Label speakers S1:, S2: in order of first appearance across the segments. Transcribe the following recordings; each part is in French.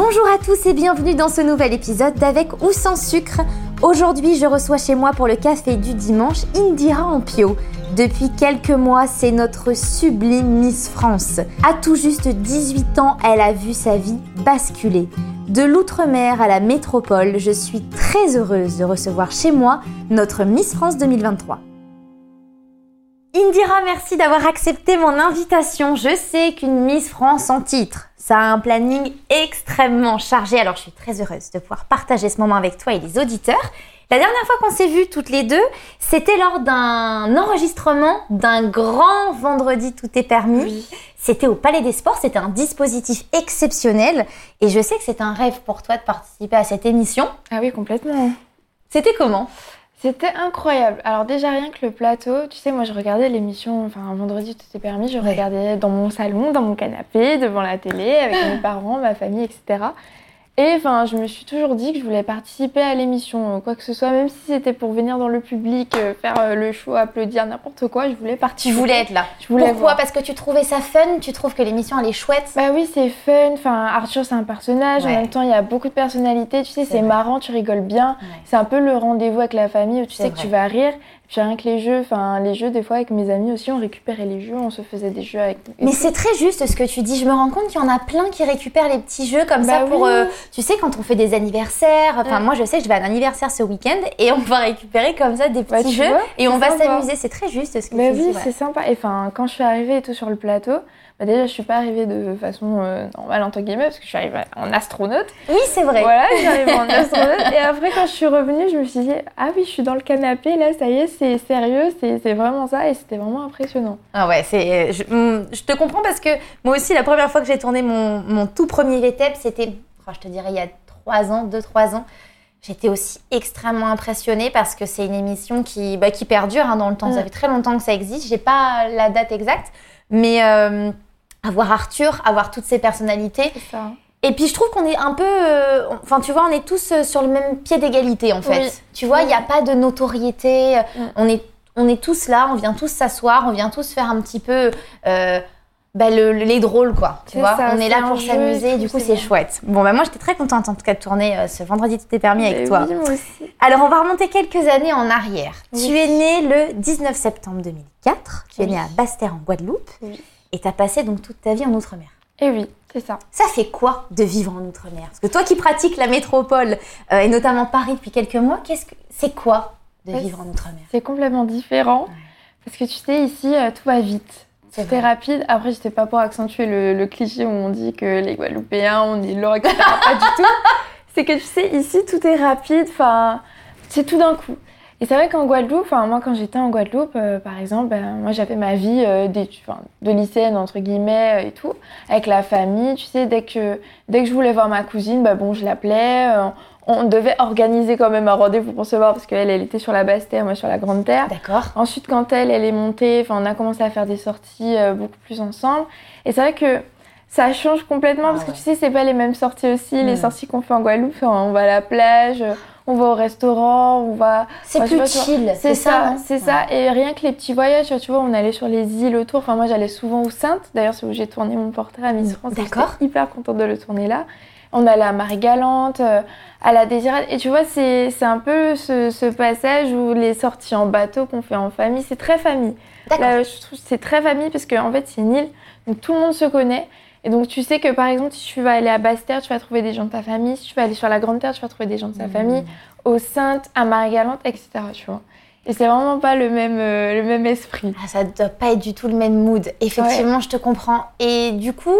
S1: Bonjour à tous et bienvenue dans ce nouvel épisode d'Avec ou sans sucre. Aujourd'hui, je reçois chez moi pour le café du dimanche Indira Ampio. Depuis quelques mois, c'est notre sublime Miss France. À tout juste 18 ans, elle a vu sa vie basculer. De l'outre-mer à la métropole, je suis très heureuse de recevoir chez moi notre Miss France 2023. Indira, merci d'avoir accepté mon invitation. Je sais qu'une Miss France en titre, ça a un planning extrêmement chargé, alors je suis très heureuse de pouvoir partager ce moment avec toi et les auditeurs. La dernière fois qu'on s'est vues toutes les deux, c'était lors d'un enregistrement d'un grand vendredi tout est permis. C'était au Palais des Sports, c'était un dispositif exceptionnel et je sais que c'est un rêve pour toi de participer à cette émission.
S2: Ah oui, complètement.
S1: C'était comment?
S2: C'était incroyable. Alors déjà rien que le plateau, tu sais, moi je regardais l'émission, enfin un vendredi tout est permis, je regardais dans mon salon, dans mon canapé, devant la télé, avec mes parents, ma famille, etc. Et enfin, je me suis toujours dit que je voulais participer à l'émission, quoi que ce soit, même si c'était pour venir dans le public, euh, faire euh, le show, applaudir, n'importe quoi, je voulais participer.
S1: Tu voulais être là. Je voulais Pourquoi Parce que tu trouvais ça fun, tu trouves que l'émission elle est chouette
S2: Bah oui, c'est fun. Enfin, Arthur c'est un personnage, en même temps il y a beaucoup de personnalités, tu sais, c'est marrant, tu rigoles bien. C'est un peu le rendez-vous avec la famille où tu sais que tu vas rire. Puis rien que les jeux, enfin les jeux des fois avec mes amis aussi, on récupérait les jeux, on se faisait des jeux avec.
S1: Mais c'est très juste ce que tu dis. Je me rends compte qu'il y en a plein qui récupèrent les petits jeux comme ça bah pour, euh, tu sais, quand on fait des anniversaires. Enfin moi je sais que je vais à un anniversaire ce week-end et on va récupérer comme ça des petits jeux et on va s'amuser. C'est très juste ce que
S2: bah
S1: tu
S2: oui,
S1: dis.
S2: c'est sympa. Et enfin quand je suis arrivée et tout sur le plateau, bah déjà, je suis pas arrivée de façon euh, normale, entre guillemets, parce que je suis arrivée en astronaute.
S1: Oui, c'est vrai.
S2: Voilà, je suis arrivée en astronaute. Et après, quand je suis revenue, je me suis dit, ah oui, je suis dans le canapé, là, ça y est, c'est sérieux, c'est vraiment ça. Et c'était vraiment impressionnant.
S1: Ah ouais, c'est, je, mm, je, te comprends parce que moi aussi, la première fois que j'ai tourné mon, mon, tout premier VTEP, c'était, je te dirais, il y a trois ans, deux, trois ans. J'étais aussi extrêmement impressionnée parce que c'est une émission qui, bah, qui perdure hein, dans le temps. Ça mm. fait très longtemps que ça existe. J'ai pas la date exacte, mais euh, avoir Arthur, avoir toutes ces personnalités.
S2: Ça.
S1: Et puis je trouve qu'on est un peu, euh, enfin tu vois, on est tous euh, sur le même pied d'égalité en fait. Tu vois, il n'y a pas de notoriété. Mm. On est, on est tous là, on vient tous s'asseoir, on vient tous faire un petit peu. Euh, bah, le, les drôles quoi, tu vois. on est, là pour s'amuser, du coup c'est chouette. Bon bah moi j'étais très contente en tout cas de tourner ce vendredi tout est permis avec toi.
S2: Oui, moi aussi.
S1: Alors on va remonter quelques années en arrière. Tu es née le 19 septembre 2004, tu es née à Basse-Terre en Guadeloupe. Et tu as passé donc toute ta vie en Outre-mer.
S2: Eh oui, c'est ça.
S1: Ça fait quoi de vivre en Outre-mer? Parce que toi qui pratiques la métropole, euh, et notamment Paris depuis quelques mois, qu'est-ce que c'est quoi de vivre en Outre-mer?
S2: C'est complètement différent. Parce que tu sais, ici, euh, tout va vite. C'est très rapide. Après, je sais pas pour accentuer le, cliché où on dit que les Guadeloupéens, on est l'or, etc. pas du tout. C'est que tu sais, ici, tout est rapide. Enfin, c'est tout d'un coup. Et c'est vrai qu'en Guadeloupe, enfin moi quand j'étais en Guadeloupe, euh, par exemple, ben, moi j'avais ma vie euh, de lycéenne entre guillemets euh, et tout, avec la famille. Tu sais, dès que dès que je voulais voir ma cousine, ben, bon je l'appelais. on devait organiser quand même un rendez-vous pour se voir parce qu'elle elle était sur la basse terre, moi sur la grande terre.
S1: D'accord.
S2: Ensuite quand elle elle est montée, enfin on a commencé à faire des sorties beaucoup plus ensemble. Et c'est vrai que ça change complètement parce ah que tu sais c'est pas les mêmes sorties aussi. Les hmm. sorties qu'on fait en Guadeloupe, on va à la plage on va au restaurant, on va.
S1: C'est plus chill.
S2: C'est ça, c'est ça. Et rien que les petits voyages, tu vois, on allait sur les îles autour. Enfin, moi, j'allais souvent aux Saintes. D'ailleurs, c'est où j'ai tourné mon portrait à Miss France.
S1: D'accord.
S2: Hyper contente de le tourner là. On allait à Marie-Galante, euh, à la Désirade. Et tu vois, c'est un peu ce, passage où les sorties en bateau qu'on fait en famille, c'est très famille. Là, je trouve c'est très famille parce qu'en en fait, c'est une île, donc tout le monde se connaît. Et donc, tu sais que par exemple, si tu vas aller à Basse-Terre, tu vas trouver des gens de ta famille. Si tu vas aller sur la Grande Terre, tu vas trouver des gens de sa mmh. famille. Au Sainte, à Marie-Galante, etc. Tu vois. Et c'est vraiment pas le même, euh, le même esprit.
S1: Ah, ça doit pas être du tout le même mood. Effectivement, je te comprends. Et du coup,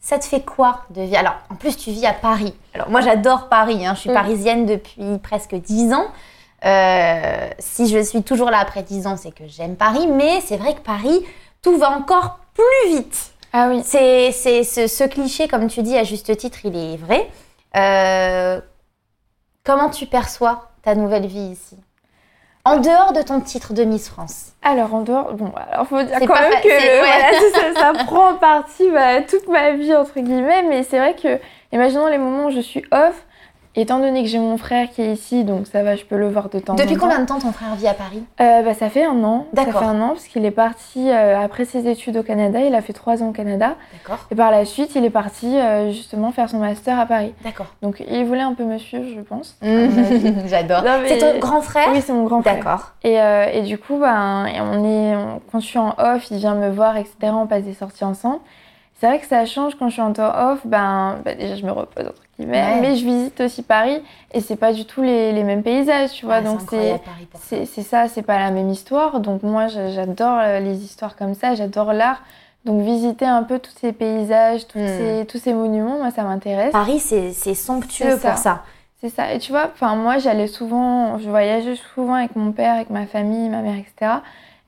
S1: ça te fait quoi de vivre Alors, en plus, tu vis à Paris. Alors, moi, j'adore Paris. Hein. Je suis mmh. parisienne depuis presque 10 ans. Euh, si je suis toujours là après 10 ans, c'est que j'aime Paris. Mais c'est vrai que Paris, tout va encore plus vite.
S2: Ah oui.
S1: C'est, c'est ce, cliché, comme tu dis à juste titre, il est vrai. Euh, comment tu perçois ta nouvelle vie ici? En dehors de ton titre de Miss France
S2: Alors, en dehors, bon, alors faut dire quand même que ça, prend en partie bah, toute ma vie, entre guillemets, mais c'est vrai que, imaginons les moments où je suis off, Étant donné que j'ai mon frère qui est ici, donc ça va, je peux le voir de temps en temps.
S1: Depuis combien de temps ton frère vit à Paris?
S2: Euh, bah, Ça fait un an. Ça
S1: D'accord.
S2: fait un an parce qu'il est parti euh, après ses études au Canada. Il a fait trois ans au Canada.
S1: D'accord.
S2: Et par la suite, il est parti euh, justement faire son master à Paris.
S1: D'accord.
S2: Donc il voulait un peu me suivre, je pense.
S1: J'adore.
S2: Non, mais-
S1: C'est ton grand frère?
S2: Oui, c'est mon grand frère.
S1: D'accord.
S2: Et, euh, et du coup, ben, on est, on- quand je suis en off, il vient me voir, etc. On passe des sorties ensemble. C'est vrai que ça change quand je suis en temps off. Ben, ben, déjà, je me repose entre
S1: Ouais.
S2: mais je visite aussi Paris et c'est pas du tout les, les mêmes paysages, tu vois.
S1: Ouais,
S2: donc
S1: c'est
S2: c'est
S1: ça.
S2: c'est pas la même histoire. Donc moi, j'a- j'adore euh, les histoires comme ça, j'adore l'art. Donc visiter un peu tous ces paysages, tous,
S1: Hmm.
S2: ces, tous ces monuments, moi, ça m'intéresse.
S1: Paris, c'est somptueux
S2: ça.
S1: pour ça.
S2: C'est ça. Et tu vois, enfin moi j'allais souvent, je voyageais souvent avec mon père, avec ma famille, ma mère, etc.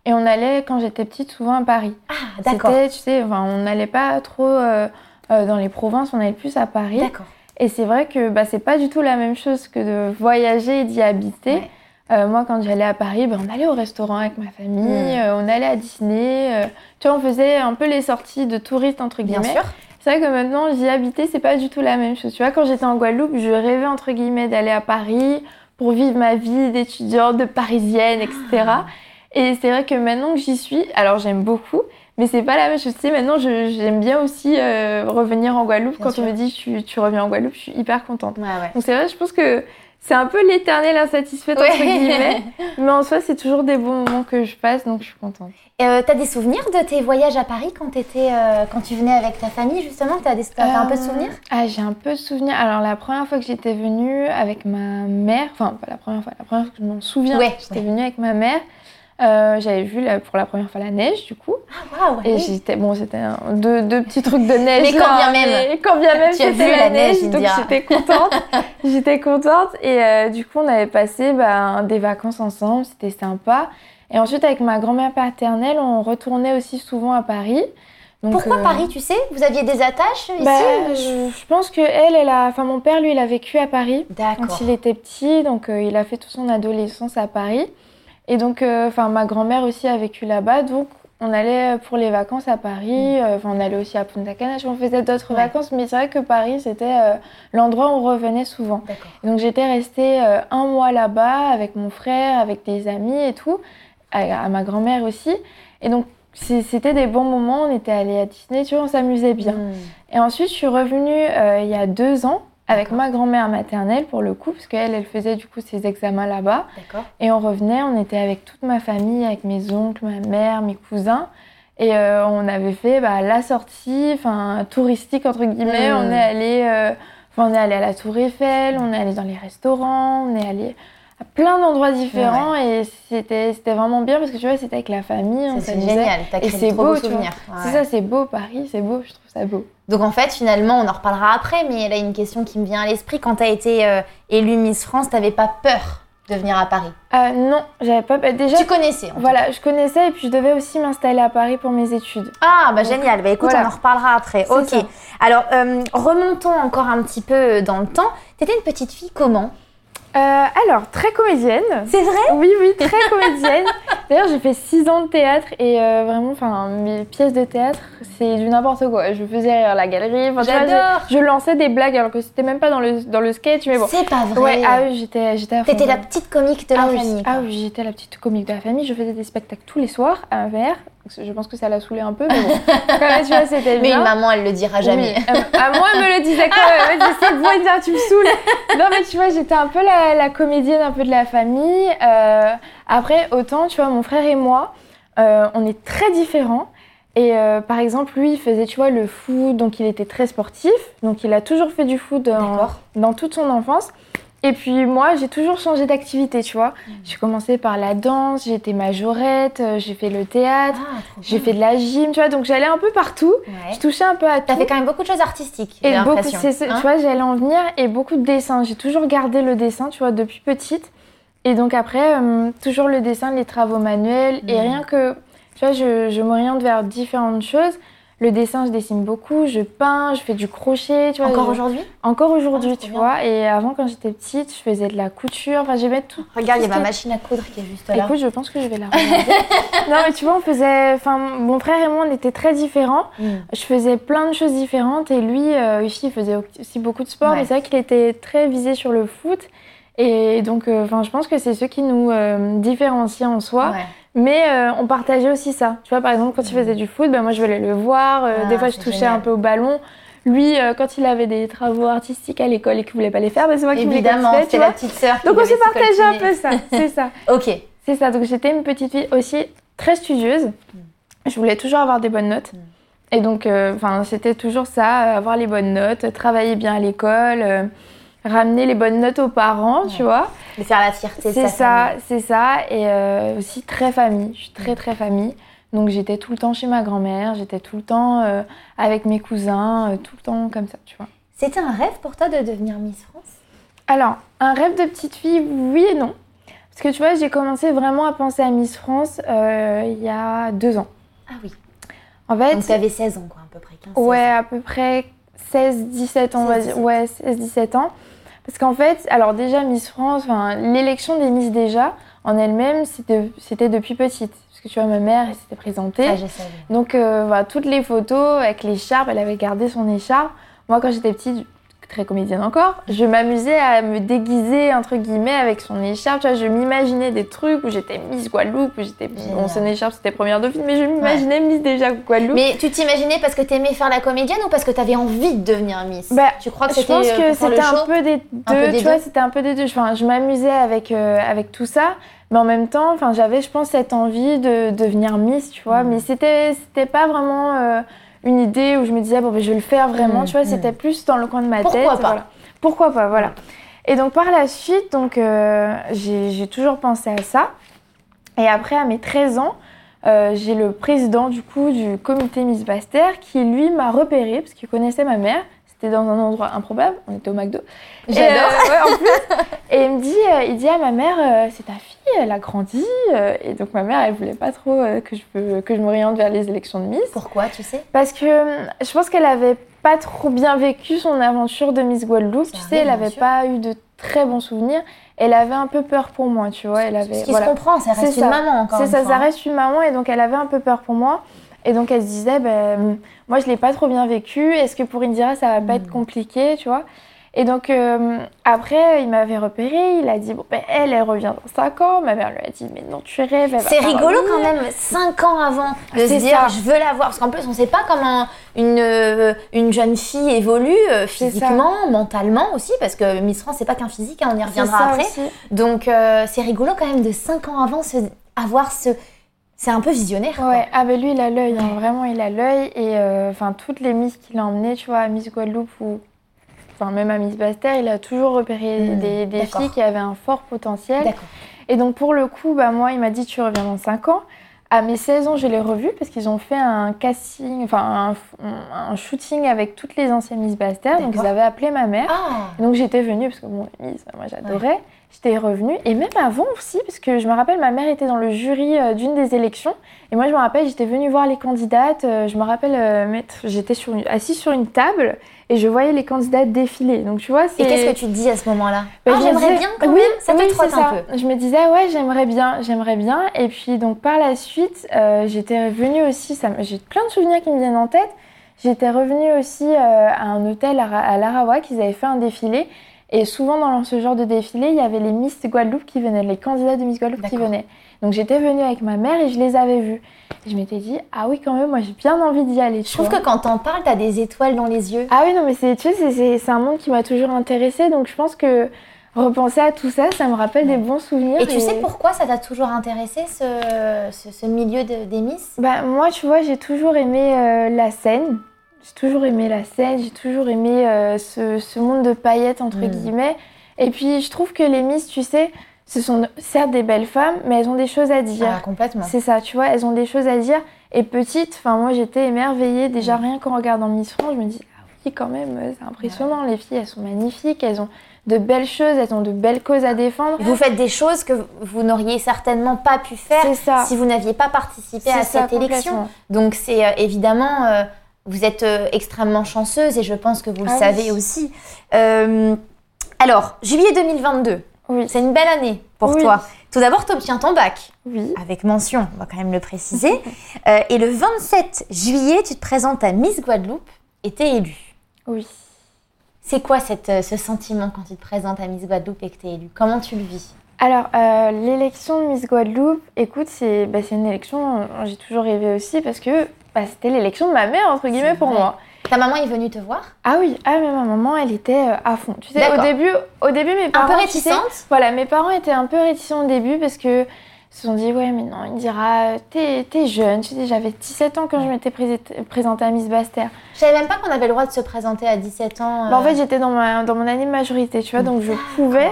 S2: Et on allait quand j'étais petite souvent à Paris.
S1: Ah, d'accord.
S2: C'était, tu sais, enfin, on n'allait pas trop euh, euh, dans les provinces, on allait plus à Paris.
S1: D'accord.
S2: Et c'est vrai que bah, c'est pas du tout la même chose que de voyager et d'y habiter.
S1: Ouais.
S2: Euh, moi, quand j'allais à Paris, bah, on allait au restaurant avec ma famille,
S1: Mm.
S2: euh, on allait à Disney. euh, tu vois, on faisait un peu les sorties de touristes, entre
S1: Bien
S2: guillemets.
S1: sûr.
S2: C'est vrai que maintenant, j'y habitais, c'est pas du tout la même chose. Tu vois, quand j'étais en Guadeloupe, je rêvais, entre guillemets, d'aller à Paris pour vivre ma vie d'étudiante, de parisienne, etc.
S1: Ah.
S2: Et c'est vrai que maintenant que j'y suis, alors j'aime beaucoup, mais c'est pas la même chose. Tu sais, maintenant, j'aime bien aussi euh, revenir en Guadeloupe.
S1: Bien
S2: quand
S1: sûr.
S2: on me dit tu, tu reviens en Guadeloupe, je suis hyper contente.
S1: Ouais, ouais.
S2: Donc c'est vrai, je pense que c'est un peu l'éternel insatisfaite,
S1: Ouais.
S2: entre guillemets. mais en soi, c'est toujours des bons moments que je passe, donc je suis contente.
S1: Et, euh, T'as des souvenirs de tes voyages à Paris quand, étais, euh, quand tu venais avec ta famille, justement? T'as des- un peu de
S2: Euh,
S1: souvenirs?
S2: Ah, j'ai un peu de souvenirs. Alors, la première fois que j'étais venue avec ma mère, enfin, pas la première fois, la première fois que je m'en souviens, j'étais venue avec ma mère. Euh, J'avais vu pour la première fois la neige, du coup.
S1: Ah, waouh
S2: Et
S1: oui.
S2: j'étais, bon, c'était deux, deux petits trucs de neige.
S1: Mais quand bien même.
S2: mais quand bien même,
S1: Tu as vu
S2: la,
S1: neige,
S2: neige, donc j'étais contente. j'étais contente. Et euh, du coup, on avait passé ben, des vacances ensemble, c'était sympa. Et ensuite, avec ma grand-mère paternelle, on retournait aussi souvent à Paris. Donc,
S1: Pourquoi
S2: euh,
S1: Paris, tu sais? Vous aviez des attaches ici?
S2: Bah, je, je pense que elle, elle a, enfin mon père lui, il a vécu à Paris
S1: D'accord.
S2: quand il était petit, donc euh, il a fait toute son adolescence à Paris. Et donc, euh, enfin ma grand-mère aussi a vécu là-bas, donc on allait pour les vacances à Paris. euh, Enfin, on allait aussi à Punta Cana. On faisait d'autres
S1: Mm. Ouais.
S2: vacances, mais c'est vrai que Paris c'était euh, l'endroit où on revenait souvent. Donc j'étais restée euh, un mois là-bas avec mon frère, avec des amis et tout, à, à ma grand-mère aussi. Et donc c'était des bons moments. On était allés à Disney, tu vois, on s'amusait bien.
S1: Hmm.
S2: Et ensuite, je suis revenue euh, il y a deux ans avec ma grand-mère maternelle pour le coup, parce qu'elle, elle faisait du coup ses examens là-bas.
S1: D'accord.
S2: Et on revenait, on était avec toute ma famille, avec mes oncles, ma mère, mes cousins. Et euh, on avait fait bah, la sortie, enfin touristique entre guillemets.
S1: Mm.
S2: On est allé, euh, on est allé à la Tour Eiffel, on est allé dans les restaurants, on est allé à plein d'endroits différents et c'était c'était vraiment bien parce que tu vois c'était avec la famille,
S1: C'est génial. T'as
S2: Et
S1: créé
S2: c'est
S1: de trop
S2: beau,
S1: beaux souvenirs.
S2: C'est ça, c'est beau Paris, c'est beau, je trouve ça beau.
S1: Donc en fait, finalement, on en reparlera après, mais là, une question qui me vient à l'esprit. Quand tu as été euh, élue Miss France, t'avais pas peur de venir à Paris?
S2: Euh, non, j'avais pas. bah, déjà,
S1: Tu connaissais en
S2: voilà, je connaissais et puis je devais aussi m'installer à Paris pour mes études.
S1: Ah, bah
S2: Donc,
S1: génial. Bah écoute,
S2: voilà.
S1: on en reparlera après. Ok.
S2: ça.
S1: Alors, euh, remontons encore un petit peu dans le temps. T'étais une petite fille comment?
S2: Euh, alors, très comédienne.
S1: C'est vrai?
S2: Oui, oui, très comédienne. D'ailleurs, j'ai fait 6 ans de théâtre et euh, vraiment, enfin, mes pièces de théâtre, c'est du n'importe quoi. Je faisais rire la galerie. Enfin,
S1: J'adore.
S2: je, je lançais des blagues alors que c'était même pas dans le, dans le sketch, mais bon.
S1: C'est pas vrai.
S2: Ouais, ah oui, j'étais, à
S1: T'étais la petite comique de la
S2: ah
S1: famille.
S2: ah oui, j'étais la petite comique de la famille. Je faisais des spectacles tous les soirs à ma mère. Je pense que ça l'a saoulée un peu, mais bon. quand même, tu vois, c'était
S1: Mais une maman, elle le dira jamais.
S2: Oui, euh, à moi, elle me le disait quand même. Elle me disait, c'est bon, tu me saoules. Non, mais tu vois, j'étais un peu la, la comédienne un peu de la famille. Euh, après, autant, tu vois, mon frère et moi, euh, on est très différents. Et euh, par exemple, lui, il faisait, tu vois, le foot, donc il était très sportif. Donc il a toujours fait du foot dans toute son enfance. Et puis moi, j'ai toujours changé d'activité, tu vois.
S1: Mm.
S2: J'ai commencé par la danse, j'étais majorette, euh, j'ai fait le théâtre,
S1: Ah,
S2: j'ai fait de la gym, tu vois. Donc j'allais un peu partout.
S1: Ouais.
S2: Je touchais un peu à tout.
S1: T'as fait quand même beaucoup de choses artistiques,
S2: Et beaucoup,
S1: Hein
S2: tu vois, j'allais en venir et beaucoup de dessins. J'ai toujours gardé le dessin, tu vois, depuis petite. Et donc après, euh, toujours le dessin, les travaux manuels. Et
S1: Mhm.
S2: rien que, tu vois, je, je m'oriente vers différentes choses. Le dessin, je dessine beaucoup, je peins, je fais du crochet, tu vois.
S1: Encore
S2: je-
S1: aujourd'hui?
S2: Encore aujourd'hui,
S1: Ah,
S2: tu
S1: bien.
S2: vois. Et avant, quand j'étais petite, je faisais de la couture. Enfin, j'aimais tout.
S1: Regarde, il y a ma machine à coudre qui est juste là.
S2: Écoute, je pense que je vais la regarder. non, mais tu vois, on faisait. Enfin, mon frère et moi, on était très différents.
S1: Mm.
S2: Je faisais plein de choses différentes et lui euh, aussi, il faisait aussi beaucoup de sport.
S1: Ouais.
S2: Mais c'est vrai qu'il était très visé sur le foot. Et donc, euh, je pense que c'est ce qui nous euh, différencie en soi.
S1: Ouais.
S2: Mais euh, on partageait aussi ça. Tu vois, par exemple, quand il faisait du foot, ben, moi, je voulais le voir. Euh,
S1: Ah,
S2: des fois, je touchais
S1: génial.
S2: un peu au ballon. Lui, euh, quand il avait des travaux artistiques à l'école et qu'il voulait pas les faire, ben, c'est moi qui les
S1: Évidemment,
S2: vois.
S1: la petite sœur.
S2: Donc, on s'est partagé un peu ça. C'est ça.
S1: Ok.
S2: C'est ça, donc j'étais une petite fille aussi très studieuse. Je voulais toujours avoir des bonnes notes. Et donc, enfin, c'était toujours ça, avoir les bonnes notes, travailler bien à l'école, ramener les bonnes notes aux parents, tu vois.
S1: De faire la fierté
S2: C'est ça, c'est ça. Et euh, aussi très famille. Je suis très,
S1: Mm.
S2: très famille. Donc, j'étais tout le temps chez ma grand-mère, j'étais tout le temps euh, avec mes cousins, euh, tout le temps comme ça, tu vois.
S1: C'était un rêve pour toi de devenir Miss France?
S2: Alors, un rêve de petite fille, oui et non. Parce que tu vois, j'ai commencé vraiment à penser à Miss France il y a deux ans.
S1: Ah oui.
S2: En fait,
S1: Donc tu avais 16 ans, quoi, à peu près. 15,
S2: ouais, à peu près 16-17 ans, on va
S1: 16,
S2: dire.
S1: 17.
S2: Ouais, 16-17 ans. Parce qu'en fait, alors déjà, Miss France, enfin, l'élection des Miss déjà, en elle-même, c'était depuis petite. Parce que tu vois, ma mère, elle s'était présentée.
S1: Savais.
S2: Donc, euh, voilà, toutes les photos avec l'écharpe, elle avait gardé son écharpe. Moi, quand j'étais petite, très comédienne encore, je m'amusais à me déguiser, entre guillemets, avec son écharpe. Tu vois, je m'imaginais des trucs où j'étais Miss Guadeloupe, où j'étais... Bon, son écharpe, c'était première dauphine, mais je m'imaginais Miss déjà Guadeloupe.
S1: Mais tu t'imaginais parce que t'aimais faire la comédienne ou parce que t'avais envie de devenir Miss?
S2: Bah,
S1: Tu crois que
S2: je
S1: c'était
S2: pense
S1: euh,
S2: que c'était un peu des deux, tu vois, c'était un peu des deux. Enfin, je m'amusais avec, euh, avec tout ça, mais en même temps, enfin, j'avais, je pense, cette envie de devenir Miss, tu vois.
S1: Mm.
S2: Mais c'était, c'était pas vraiment euh, une idée où je me disais, bon, ben, je vais le faire vraiment,
S1: Mm,
S2: tu vois.
S1: mm.
S2: C'était plus dans le coin de ma
S1: Pourquoi
S2: tête.
S1: pas
S2: voilà. Pourquoi pas, voilà. Et donc, par la suite, donc, euh, j'ai, toujours pensé à ça. Et après, à mes 13 ans, euh, j'ai le président du coup du comité Miss Basse-Terre qui lui m'a repéré parce qu'il connaissait ma mère. C'était dans un endroit improbable, on était au McDo. Et,
S1: J'adore.
S2: euh, ouais, en plus. Et il me dit, euh, il dit à ma mère, euh, c'est ta fille, elle a grandi. et donc ma mère, elle voulait pas trop que je que je m'oriente vers les élections de Miss.
S1: Pourquoi, tu sais?
S2: Parce que je pense qu'elle avait pas trop bien vécu son aventure de Miss Guadeloupe. Tu sais, elle avait
S1: sûr.
S2: pas eu de très bons souvenirs. Elle avait un peu peur pour moi, tu vois. Elle avait,
S1: Ce qui
S2: voilà.
S1: se comprend, ça
S2: C'est
S1: reste une
S2: ça.
S1: maman encore
S2: C'est ça,
S1: fois.
S2: ça reste une maman et donc elle avait un peu peur pour moi. Et donc elle se disait, ben, moi je l'ai pas trop bien vécu, est-ce que pour Indira ça va pas être compliqué, tu vois? Et donc euh, après il m'avait repéré, il a dit, bon ben elle, elle revient dans 5 ans. Ma mère lui a dit, mais non tu rêves.
S1: C'est rigolo quand même, 5 ans avant de se dire
S2: ça.
S1: je veux la voir. Parce qu'en plus, on sait pas comment une, euh, une jeune fille évolue euh, physiquement, mentalement aussi, parce que Miss France, c'est pas qu'un physique, hein, on y reviendra après.
S2: aussi.
S1: Donc euh, c'est rigolo quand même de 5 ans avant se, avoir ce. C'est un peu visionnaire. quoi.
S2: Ouais, ah ben lui il a l'œil, hein, vraiment il a l'œil. Et euh, enfin toutes les Miss qu'il a emmenées, tu vois, à Miss Guadeloupe ou enfin même à Miss Basse-Terre, il a toujours repéré
S1: Mm,
S2: des, filles qui avaient un fort potentiel.
S1: D'accord.
S2: Et donc pour le coup, bah, moi, il m'a dit tu reviens dans 5 ans. À mes 16 ans, je l'ai revu parce qu'ils ont fait un casting, enfin un, un shooting avec toutes les anciennes Miss Basse-Terre. Donc ils avaient appelé ma mère.
S1: Ah
S2: donc j'étais venue parce que bon, Miss, moi j'adorais. J'étais revenue et même avant aussi parce que je me rappelle ma mère était dans le jury euh, d'une des élections et moi je me rappelle j'étais venue voir les candidates. euh, je me rappelle euh, mettre, j'étais sur une- assise sur une table et je voyais les candidates défiler. Donc tu vois c'est.
S1: Et qu'est-ce que tu te dis à ce moment-là?
S2: Bah,
S1: Ah, j'aimerais bien quand
S2: oui,
S1: même, ça
S2: oui,
S1: te un peu.
S2: Je me disais, ouais, j'aimerais bien, j'aimerais bien. Et puis, donc, par la suite, euh, j'étais revenue aussi, ça j'ai plein de souvenirs qui me viennent en tête. J'étais revenue aussi euh, à un hôtel à, à Larawak, ils avaient fait un défilé. Et souvent, dans ce genre de défilé, il y avait les Miss Guadeloupe qui venaient, les candidats de Miss Guadeloupe qui venaient. Donc, j'étais venue avec ma mère et je les avais vus. Et je m'étais dit, ah oui, quand même, moi, j'ai bien envie d'y aller.
S1: Je trouve que quand t'en parles, t'as des étoiles dans les yeux.
S2: Ah oui, non, mais c'est, tu sais, c'est- un monde qui m'a toujours intéressée. Donc, je pense que repenser à tout ça, ça me rappelle des bons souvenirs.
S1: Et tu sais pourquoi ça t'a toujours intéressé ce, ce, ce milieu de, des Miss?
S2: Bah, moi, tu vois, j'ai toujours aimé euh, la scène. J'ai toujours aimé la scène, j'ai toujours aimé euh, ce, ce monde de paillettes, entre
S1: Mm.
S2: guillemets. Et puis, je trouve que les Miss, tu sais, ce sont certes des belles femmes, mais elles ont des choses à dire.
S1: Ah, complètement.
S2: C'est ça, tu vois, elles ont des choses à dire. Et petite, enfin, moi, j'étais émerveillée. Déjà,
S1: Mm.
S2: rien qu'en regardant Miss France, je me dis, ah oui, quand même, euh, c'est impressionnant. Les filles, elles sont magnifiques, elles ont de belles choses, elles ont de belles causes à défendre.
S1: Vous faites des choses que vous n'auriez certainement pas pu faire
S2: ça.
S1: si vous n'aviez pas participé à
S2: ça,
S1: cette élection. Donc c'est euh, évidemment euh, Vous êtes euh, extrêmement chanceuse et je pense que vous le
S2: Ah
S1: savez
S2: oui.
S1: aussi. Euh, alors, juillet 2022,
S2: Oui.
S1: c'est une belle année pour
S2: Oui.
S1: toi. Tout d'abord, tu obtiens ton bac,
S2: Oui.
S1: avec mention, on va quand même le préciser. Euh, et le 27 juillet, tu te présentes à Miss Guadeloupe et t'es élue.
S2: Oui.
S1: C'est quoi cette, ce sentiment quand tu te présentes à Miss Guadeloupe et que t'es élue? Comment tu le vis?
S2: Alors, euh, l'élection de Miss Guadeloupe, écoute, c'est bah, une élection, j'ai toujours rêvé aussi parce que bah, c'était l'élection de ma mère, entre guillemets, pour
S1: vrai.
S2: moi.
S1: Ta maman est venue te voir?
S2: Ah oui, ah, mais ma maman, elle était euh, à fond. Tu sais, au début, au début, mes
S1: Un
S2: parents.
S1: peu
S2: tu
S1: réticente?
S2: sais, Voilà, mes parents étaient un peu réticents au début parce que se sont dit, ouais, mais non, il dira, t'es t'es jeune. Tu sais, j'avais 17 ans quand je m'étais présentée à Miss Bastère.
S1: Je savais même pas qu'on avait le droit de se présenter à 17 ans.
S2: Bah, en
S1: euh,
S2: fait, j'étais dans, ma, dans mon année de majorité, tu vois, donc je pouvais.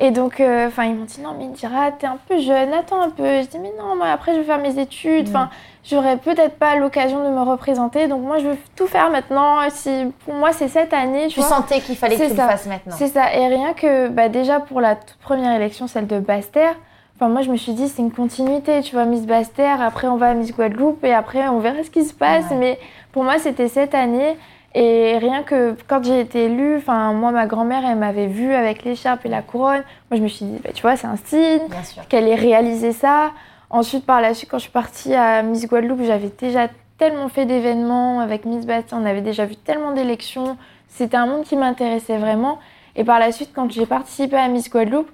S2: Et donc, euh, enfin, ils m'ont dit, non, mais il dira, t'es un peu jeune, attends un peu. Je dis, mais non, moi, après, je vais faire mes études. Enfin, j'aurais peut-être pas l'occasion de me représenter. Donc, moi, je veux tout faire maintenant. Si, pour moi, c'est cette année, tu
S1: sentais qu'il fallait que tu
S2: ça.
S1: le fasses maintenant.
S2: C'est ça. Et rien que, bah, déjà, pour la toute première élection, celle de Bastère, enfin, moi, je me suis dit, c'est une continuité, tu vois, Miss Bastère, après, on va à Miss Guadeloupe, et après, on verra ce qui se passe.
S1: Ouais.
S2: Mais pour moi, c'était cette année. Et rien que quand j'ai été élue, enfin, moi, ma grand-mère, elle m'avait vue avec l'écharpe et la couronne. Moi, je me suis dit, bah, tu vois, c'est un signe qu'elle ait réalisé ça. Ensuite, par la suite, quand je suis partie à Miss Guadeloupe, j'avais déjà tellement fait d'événements avec Miss Bastien, on avait déjà vu tellement d'élections. C'était un monde qui m'intéressait vraiment. Et par la suite, quand j'ai participé à Miss Guadeloupe,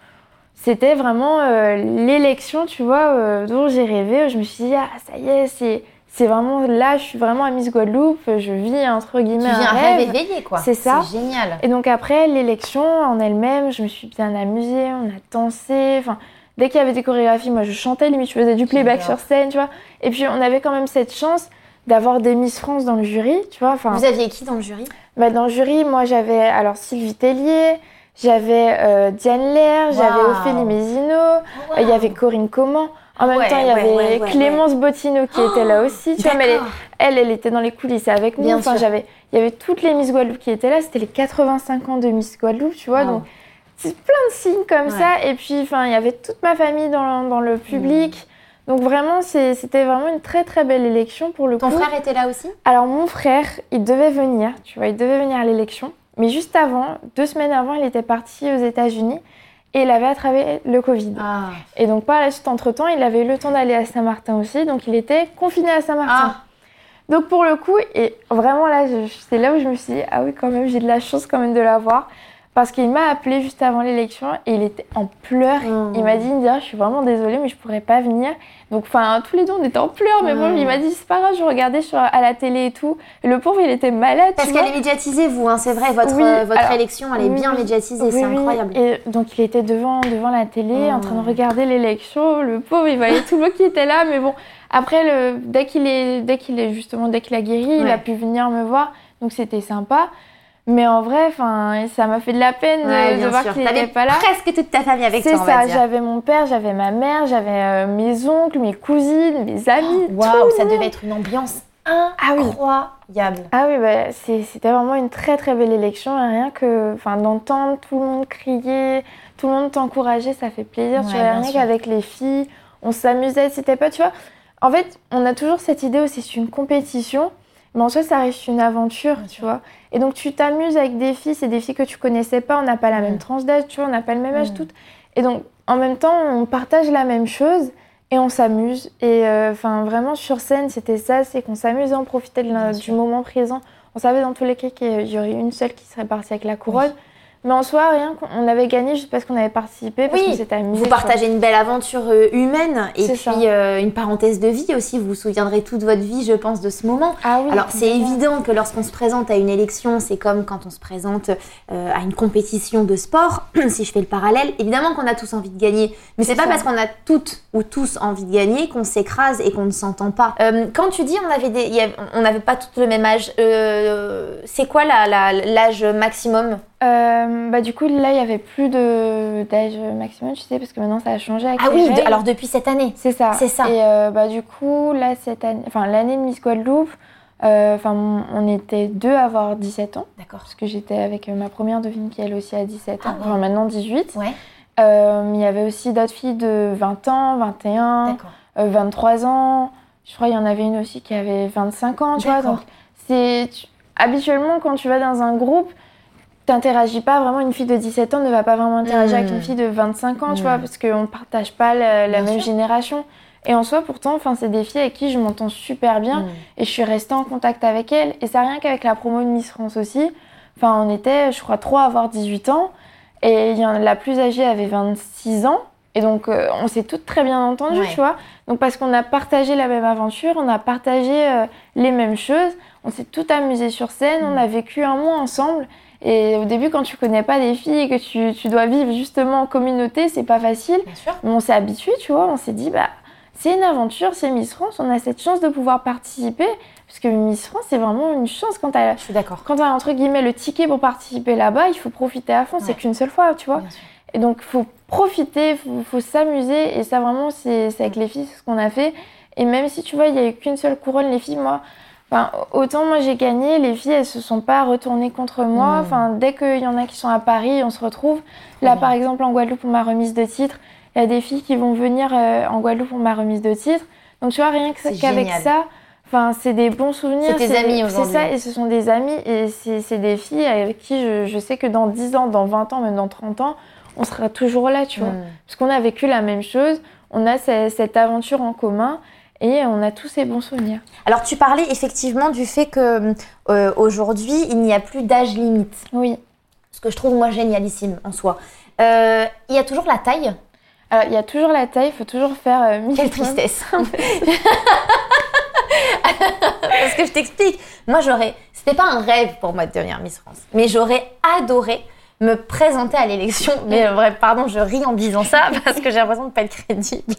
S2: c'était vraiment euh, l'élection, tu vois, euh, dont j'ai rêvé. Je me suis dit, ah, ça y est, c'est, c'est vraiment là, je suis vraiment à Miss Guadeloupe, je vis entre
S1: Tu
S2: guillemets
S1: vis un rêve
S2: rêve.
S1: éveillé, quoi.
S2: C'est ça.
S1: C'est génial.
S2: Et donc après, l'élection en elle-même, je me suis bien amusée, on a dansé. Enfin, dès qu'il y avait des chorégraphies, moi je chantais, limite je faisais du playback sur scène, tu vois. Et puis on avait quand même cette chance d'avoir des Miss France dans le jury, tu vois. Enfin,
S1: Vous aviez qui dans le jury?
S2: Bah, dans le jury, moi j'avais alors Sylvie Tellier, j'avais euh, Diane Lair, j'avais. Ophélie Mézino, euh, il y avait Corinne Comment. En même
S1: Ouais,
S2: temps, il y
S1: ouais,
S2: avait
S1: ouais,
S2: Clémence Bottino qui était là aussi, tu vois, mais elle, elle, elle était dans les coulisses avec nous.
S1: Bien
S2: Enfin, j'avais, il y avait toutes les Miss Guadeloupe qui étaient là. C'était les 85 ans de Miss Guadeloupe, tu vois.
S1: Wow.
S2: Donc, c'est plein de signes comme ça. Et puis, enfin, il y avait toute ma famille dans, dans le public. Donc, vraiment, c'était vraiment une très, très belle élection pour le
S1: Ton
S2: coup.
S1: frère était là aussi?
S2: Alors, mon frère, il devait venir, tu vois, il devait venir à l'élection. Mais juste avant, deux semaines avant, il était parti aux États-Unis et il avait attrapé le Covid.
S1: Ah.
S2: Et donc, par la suite, entre-temps, il avait eu le temps d'aller à Saint-Martin aussi. Donc, il était confiné à Saint-Martin.
S1: Ah.
S2: Donc pour le coup, et vraiment là, c'est là où je me suis dit, ah oui, quand même, j'ai de la chance quand même de l'avoir. Parce qu'il m'a appelé juste avant l'élection et il était en pleurs.
S1: Mmh.
S2: Il m'a dit, je suis vraiment désolée, mais je pourrais pas venir. Donc, enfin, tous les deux, on était en pleurs. Mais bon, il m'a dit, c'est pas grave, je regardais sur, à la télé et tout. Et le pauvre, il était malade.
S1: Parce qu'elle est médiatisée, vous, hein, c'est vrai. Votre,
S2: Oui,
S1: euh, votre
S2: alors,
S1: élection, elle est
S2: oui,
S1: bien médiatisée, c'est
S2: Oui, oui.
S1: incroyable.
S2: Et donc il était devant, devant la télé,
S1: Oh.
S2: en train de regarder l'élection. Le pauvre, il voyait tout le monde qui était là. Mais bon, après, le, dès qu'il est, dès qu'il est justement, dès qu'il a guéri, il a pu venir me voir. Donc c'était sympa. Mais en vrai, enfin, ça m'a fait de la peine de-
S1: Ouais,
S2: de,
S1: bien
S2: voir qu'il n'était pas là.
S1: presque toute ta famille avec
S2: C'est
S1: toi, va
S2: ça, j'avais mon père, j'avais ma mère, j'avais euh, mes oncles, mes cousines, mes amis. tout
S1: Waouh,
S2: le
S1: ça
S2: monde.
S1: devait être une ambiance
S2: Ah oui.
S1: incroyable.
S2: Ah oui, bah, c'est- c'était vraiment une très très belle élection. et Rien que enfin, d'entendre tout le monde crier, tout le monde t'encourager, ça fait plaisir.
S1: Ouais,
S2: tu vois, rien qu'avec les filles, on s'amusait. C'était pas, tu vois. En fait, on a toujours cette idée aussi, c'est une compétition, mais en soi, ça reste une aventure,
S1: Bien
S2: tu
S1: sûr.
S2: vois. Et donc, tu t'amuses avec des filles, c'est des filles que tu connaissais pas, on n'a pas la même tranche d'âge, tu vois, on n'a pas le même âge toutes. Et donc, en même temps, on partage la même chose et on s'amuse. Et euh, enfin, vraiment, sur scène, c'était ça, c'est qu'on s'amusait, on profitait de du moment présent. On savait dans tous les cas qu'il y aurait une seule qui serait partie avec la couronne. Mais en soi, rien qu'on avait gagné juste parce qu'on avait participé, parce
S1: Oui,
S2: qu'on s'était amusé.
S1: Vous partagez une belle aventure euh, humaine et puis euh, une parenthèse de vie aussi. Vous vous souviendrez toute votre vie, je pense, de ce moment.
S2: Ah oui.
S1: Alors c'est évident que lorsqu'on se présente à une élection, c'est comme quand on se présente euh, à une compétition de sport. si je fais le parallèle, évidemment qu'on a tous envie de gagner, mais c'est pas
S2: ça.
S1: parce qu'on a toutes ou tous envie de gagner qu'on s'écrase et qu'on ne s'entend pas. Euh, quand tu dis on avait des, il y avait- on n'avait pas tous le même âge, c'est quoi la- la- l'âge maximum?
S2: Euh, bah, du coup, là, il y avait plus d'âge maximum, tu sais, parce que maintenant, ça a changé avec
S1: Ah
S2: les
S1: oui,
S2: règles.
S1: alors depuis cette année.
S2: C'est ça.
S1: C'est ça.
S2: Et euh, bah, du coup, là, cette année, enfin, l'année de Miss Guadeloupe, euh, enfin, on- on était deux à avoir 17 ans.
S1: D'accord.
S2: Parce que j'étais avec ma première devine qui, elle aussi, a 17 ans.
S1: Ah ouais.
S2: Enfin, maintenant 18.
S1: Ouais,
S2: il y avait aussi d'autres filles de 20 ans, 21,
S1: d'accord.
S2: euh, 23 ans. Je crois qu'il y en avait une aussi qui avait 25 ans, tu vois. Donc, c'est habituellement quand tu vas dans un groupe, t'interagis pas vraiment. Une fille de 17 ans ne va pas vraiment interagir avec une
S1: Mm.
S2: fille de 25 ans, tu vois, parce qu'on ne partage pas la, même
S1: sûr.
S2: génération. Et en soi, pourtant, enfin, c'est des filles avec qui je m'entends super bien
S1: Mm.
S2: et je suis restée en contact avec elles. Et ça rien qu'avec la promo de Miss France aussi. Enfin, on était, je crois, trois à avoir 18 ans et la plus âgée avait 26 ans. Et donc, euh, on s'est toutes très bien entendues,
S1: Ouais.
S2: tu vois. Donc, parce qu'on a partagé la même aventure, on a partagé euh, les mêmes choses, on s'est tout amusé sur scène, on a vécu un mois ensemble. Et au début, quand tu connais pas des filles et que tu, tu dois vivre justement en communauté, c'est pas facile.
S1: Bien sûr.
S2: Mais on s'est habitué, tu vois. On s'est dit, bah, c'est une aventure, c'est Miss France, on a cette chance de pouvoir participer. Parce que Miss France, c'est vraiment une chance quand t'as,
S1: Je suis d'accord.
S2: quand t'as entre guillemets le ticket pour participer là-bas, il faut profiter à fond.
S1: Ouais.
S2: C'est qu'une seule fois, tu vois.
S1: Bien sûr.
S2: Et donc, faut profiter, faut, faut s'amuser. Et ça, vraiment, c'est c'est avec les filles, c'est ce qu'on a fait. Et même si, tu vois, il n'y a eu qu'une seule couronne, les filles, moi, enfin, autant moi j'ai gagné, les filles, elles se sont pas retournées contre moi.
S1: Mm.
S2: Enfin, dès qu'il y en a qui sont à Paris, on se retrouve. Là, par exemple, en Guadeloupe, pour ma remise de titre, il y a des filles qui vont venir euh, en Guadeloupe pour ma remise de titre. Donc, tu vois, rien qu'avec ça, enfin, c'est des bons souvenirs.
S1: C'est tes amis
S2: C'est ça, et ce sont des amis. Et c'est des filles avec qui je, je sais que dans 10 ans, dans 20 ans, même dans 30 ans, on sera toujours là, tu vois.
S1: Mm.
S2: Parce qu'on a vécu la même chose, on a ce- cette aventure en commun et on a tous ces bons souvenirs.
S1: Alors, tu parlais effectivement du fait que euh, aujourd'hui, il n'y a plus d'âge limite.
S2: Oui.
S1: Ce que je trouve, moi, génialissime en soi. Euh, il y a toujours la taille?
S2: Alors, il y a toujours la taille, il faut toujours faire euh.
S1: Quelle tristesse. Parce que je t'explique. Moi, j'aurais. C'était pas un rêve pour moi de devenir Miss France. Mais j'aurais adoré me présenter à l'élection. Mais euh, vrai, pardon, je ris en disant ça parce que j'ai l'impression de pas être crédible.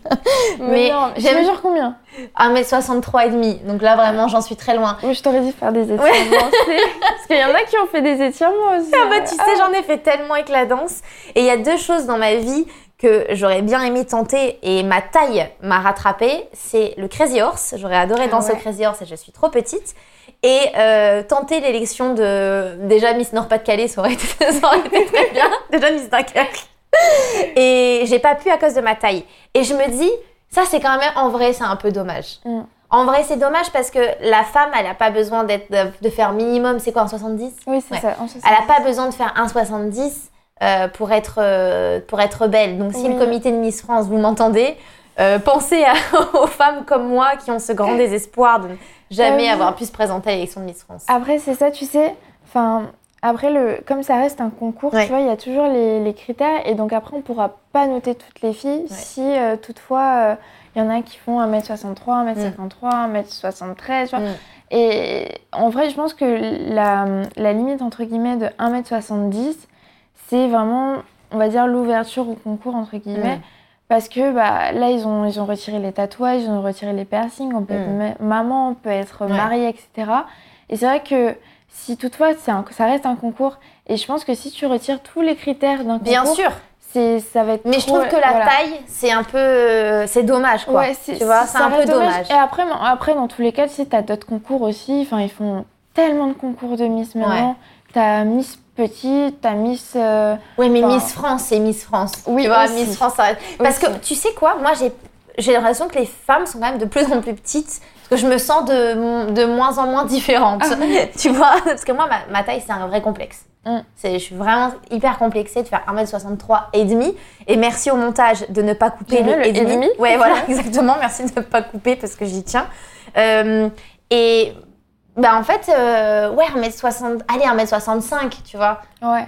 S2: Mais,
S1: Mais j'aime-
S2: mesure combien?
S1: 1m63 et demi. Donc là, vraiment, j'en suis très loin.
S2: Oui, je t'aurais dit faire des étirements. c'est- Parce qu'il y en a qui ont fait des étirements aussi.
S1: Ah bah tu sais, j'en ai fait tellement avec la danse. Et il y a deux choses dans ma vie que j'aurais bien aimé tenter et ma taille m'a rattrapé. C'est le Crazy Horse. J'aurais adoré
S2: Ah
S1: danser au
S2: ouais.
S1: Crazy Horse et je suis trop petite. Et euh, tenter l'élection de... Déjà Miss Nord-Pas-de-Calais, ça aurait été, ça aurait été très bien. Déjà Miss Dunkerque. Et j'ai pas pu à cause de ma taille. Et je me dis, ça c'est quand même, en vrai, c'est un peu dommage.
S2: Mm.
S1: En vrai, c'est dommage parce que la femme, elle a pas besoin d'être, de, faire minimum, c'est quoi, un 70
S2: Oui, c'est
S1: Ouais.
S2: ça. en
S1: elle n'a pas besoin de faire 1,70 euh, pour, être, euh, pour être belle. Donc, si
S2: Oui.
S1: le comité de Miss France, vous m'entendez, euh, pensez à- aux femmes comme moi qui ont ce grand désespoir de jamais
S2: oui.
S1: avoir pu se présenter à l'élection de Miss France.
S2: Après, c'est ça, tu sais. Enfin, après, le, comme ça reste un concours,
S1: Ouais.
S2: tu vois, il y a toujours les, les critères. Et donc, après, on pourra pas noter toutes les filles si euh, toutefois euh, il y en a qui font 1m63, 1m53, 1m73. Tu vois.
S1: Mm.
S2: Et en vrai, je pense que la, la limite, entre guillemets, de 1m70, c'est vraiment, on va dire, l'ouverture au concours, entre guillemets.
S1: Mm.
S2: Parce que bah, là, ils ont, ils ont retiré les tatouages, ils ont retiré les piercings, on peut être
S1: Mm.
S2: ma- maman, on peut être
S1: Ouais.
S2: mariée, etc. Et c'est vrai que si toutefois, un- ça reste un concours, et je pense que si tu retires tous les critères d'un concours,
S1: Bien sûr,
S2: ça va être
S1: mais je trouve que la
S2: voilà.
S1: taille, c'est un peu. euh, C'est dommage, quoi.
S2: Ouais, c'est,
S1: tu vois, c'est un peu dommage.
S2: Et après, après, dans tous les cas, tu sais, t'as d'autres concours aussi. Enfin, ils font tellement de concours de Miss maintenant. T'as Miss Petite, t'as Miss... euh,
S1: Oui, mais Miss France, c'est Miss France.
S2: Oui,
S1: tu vois,
S2: aussi.
S1: Miss France, ça reste- Parce que tu sais quoi, moi j'ai j'ai l'impression que les femmes sont quand même de plus en plus petites, parce que je me sens de, de moins en moins différente.
S2: Ah oui.
S1: tu vois Parce que moi, ma, ma taille, c'est un vrai complexe.
S2: Mm.
S1: Je suis vraiment hyper complexée de faire 1m63 et demi. Et merci au montage de ne pas couper
S2: bien le
S1: et demi.
S2: et demi.
S1: Ouais, voilà, exactement. Merci de ne pas couper parce que j'y tiens. Euh, et bah en fait, euh, ouais, 1m60, allez, 1m65, tu vois.
S2: Ouais.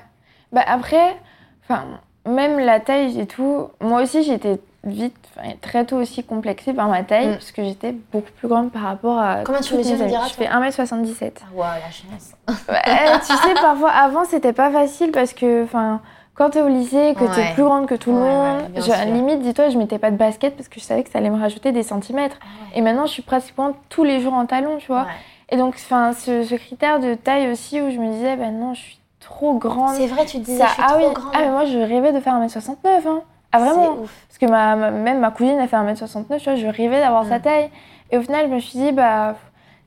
S2: Bah après, enfin, même la taille et tout, moi aussi j'étais vite, très tôt aussi complexée par ma taille,
S1: Mm.
S2: parce que j'étais beaucoup plus grande par rapport à.
S1: Combien tu mesures,
S2: mes Je fais 1m77.
S1: Ah, ouais, la chance.
S2: Ouais, tu sais, parfois, avant, c'était pas facile parce que, enfin, quand t'es au lycée, que
S1: Ouais.
S2: t'es plus grande que tout le
S1: Ouais,
S2: monde,
S1: ouais,
S2: limite, dis-toi, je mettais pas de basket parce que je savais que ça allait me rajouter des centimètres. Et maintenant, je suis pratiquement tous les jours en talons, tu vois. Et donc, enfin, ce, ce critère de taille aussi où je me disais, ben non, je suis trop grande.
S1: C'est vrai, tu te disais,
S2: Ça-
S1: je suis
S2: ah
S1: trop
S2: oui,
S1: grande.
S2: ah, mais moi, je rêvais de faire 1m69, hein. Ah, vraiment
S1: ouf.
S2: Parce que ma, ma- même ma cousine a fait 1m69, tu vois, je rêvais d'avoir sa
S1: Mm.
S2: taille. Et au final, je me suis dit, bah,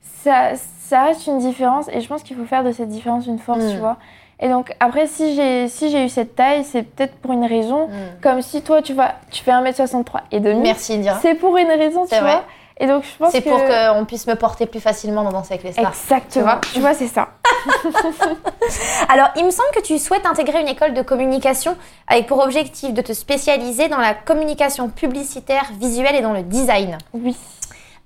S2: ça, ça reste une différence et je pense qu'il faut faire de cette différence une force,
S1: Mm.
S2: tu vois. Et donc, après, si j'ai si eu cette taille, c'est peut-être pour une raison.
S1: Mm.
S2: Comme si toi, tu, vois, tu fais 1m63 et demi.
S1: Merci, Indira.
S2: C'est pour une raison, tu
S1: vrai.
S2: vois. Et donc, je pense
S1: C'est
S2: que...
S1: pour qu'on puisse me porter plus facilement dans Danser avec les stars.
S2: Exactement. Tu vois, c'est ça.
S1: Alors, il me semble que tu souhaites intégrer une école de communication avec pour objectif de te spécialiser dans la communication publicitaire, visuelle et dans le design.
S2: Oui.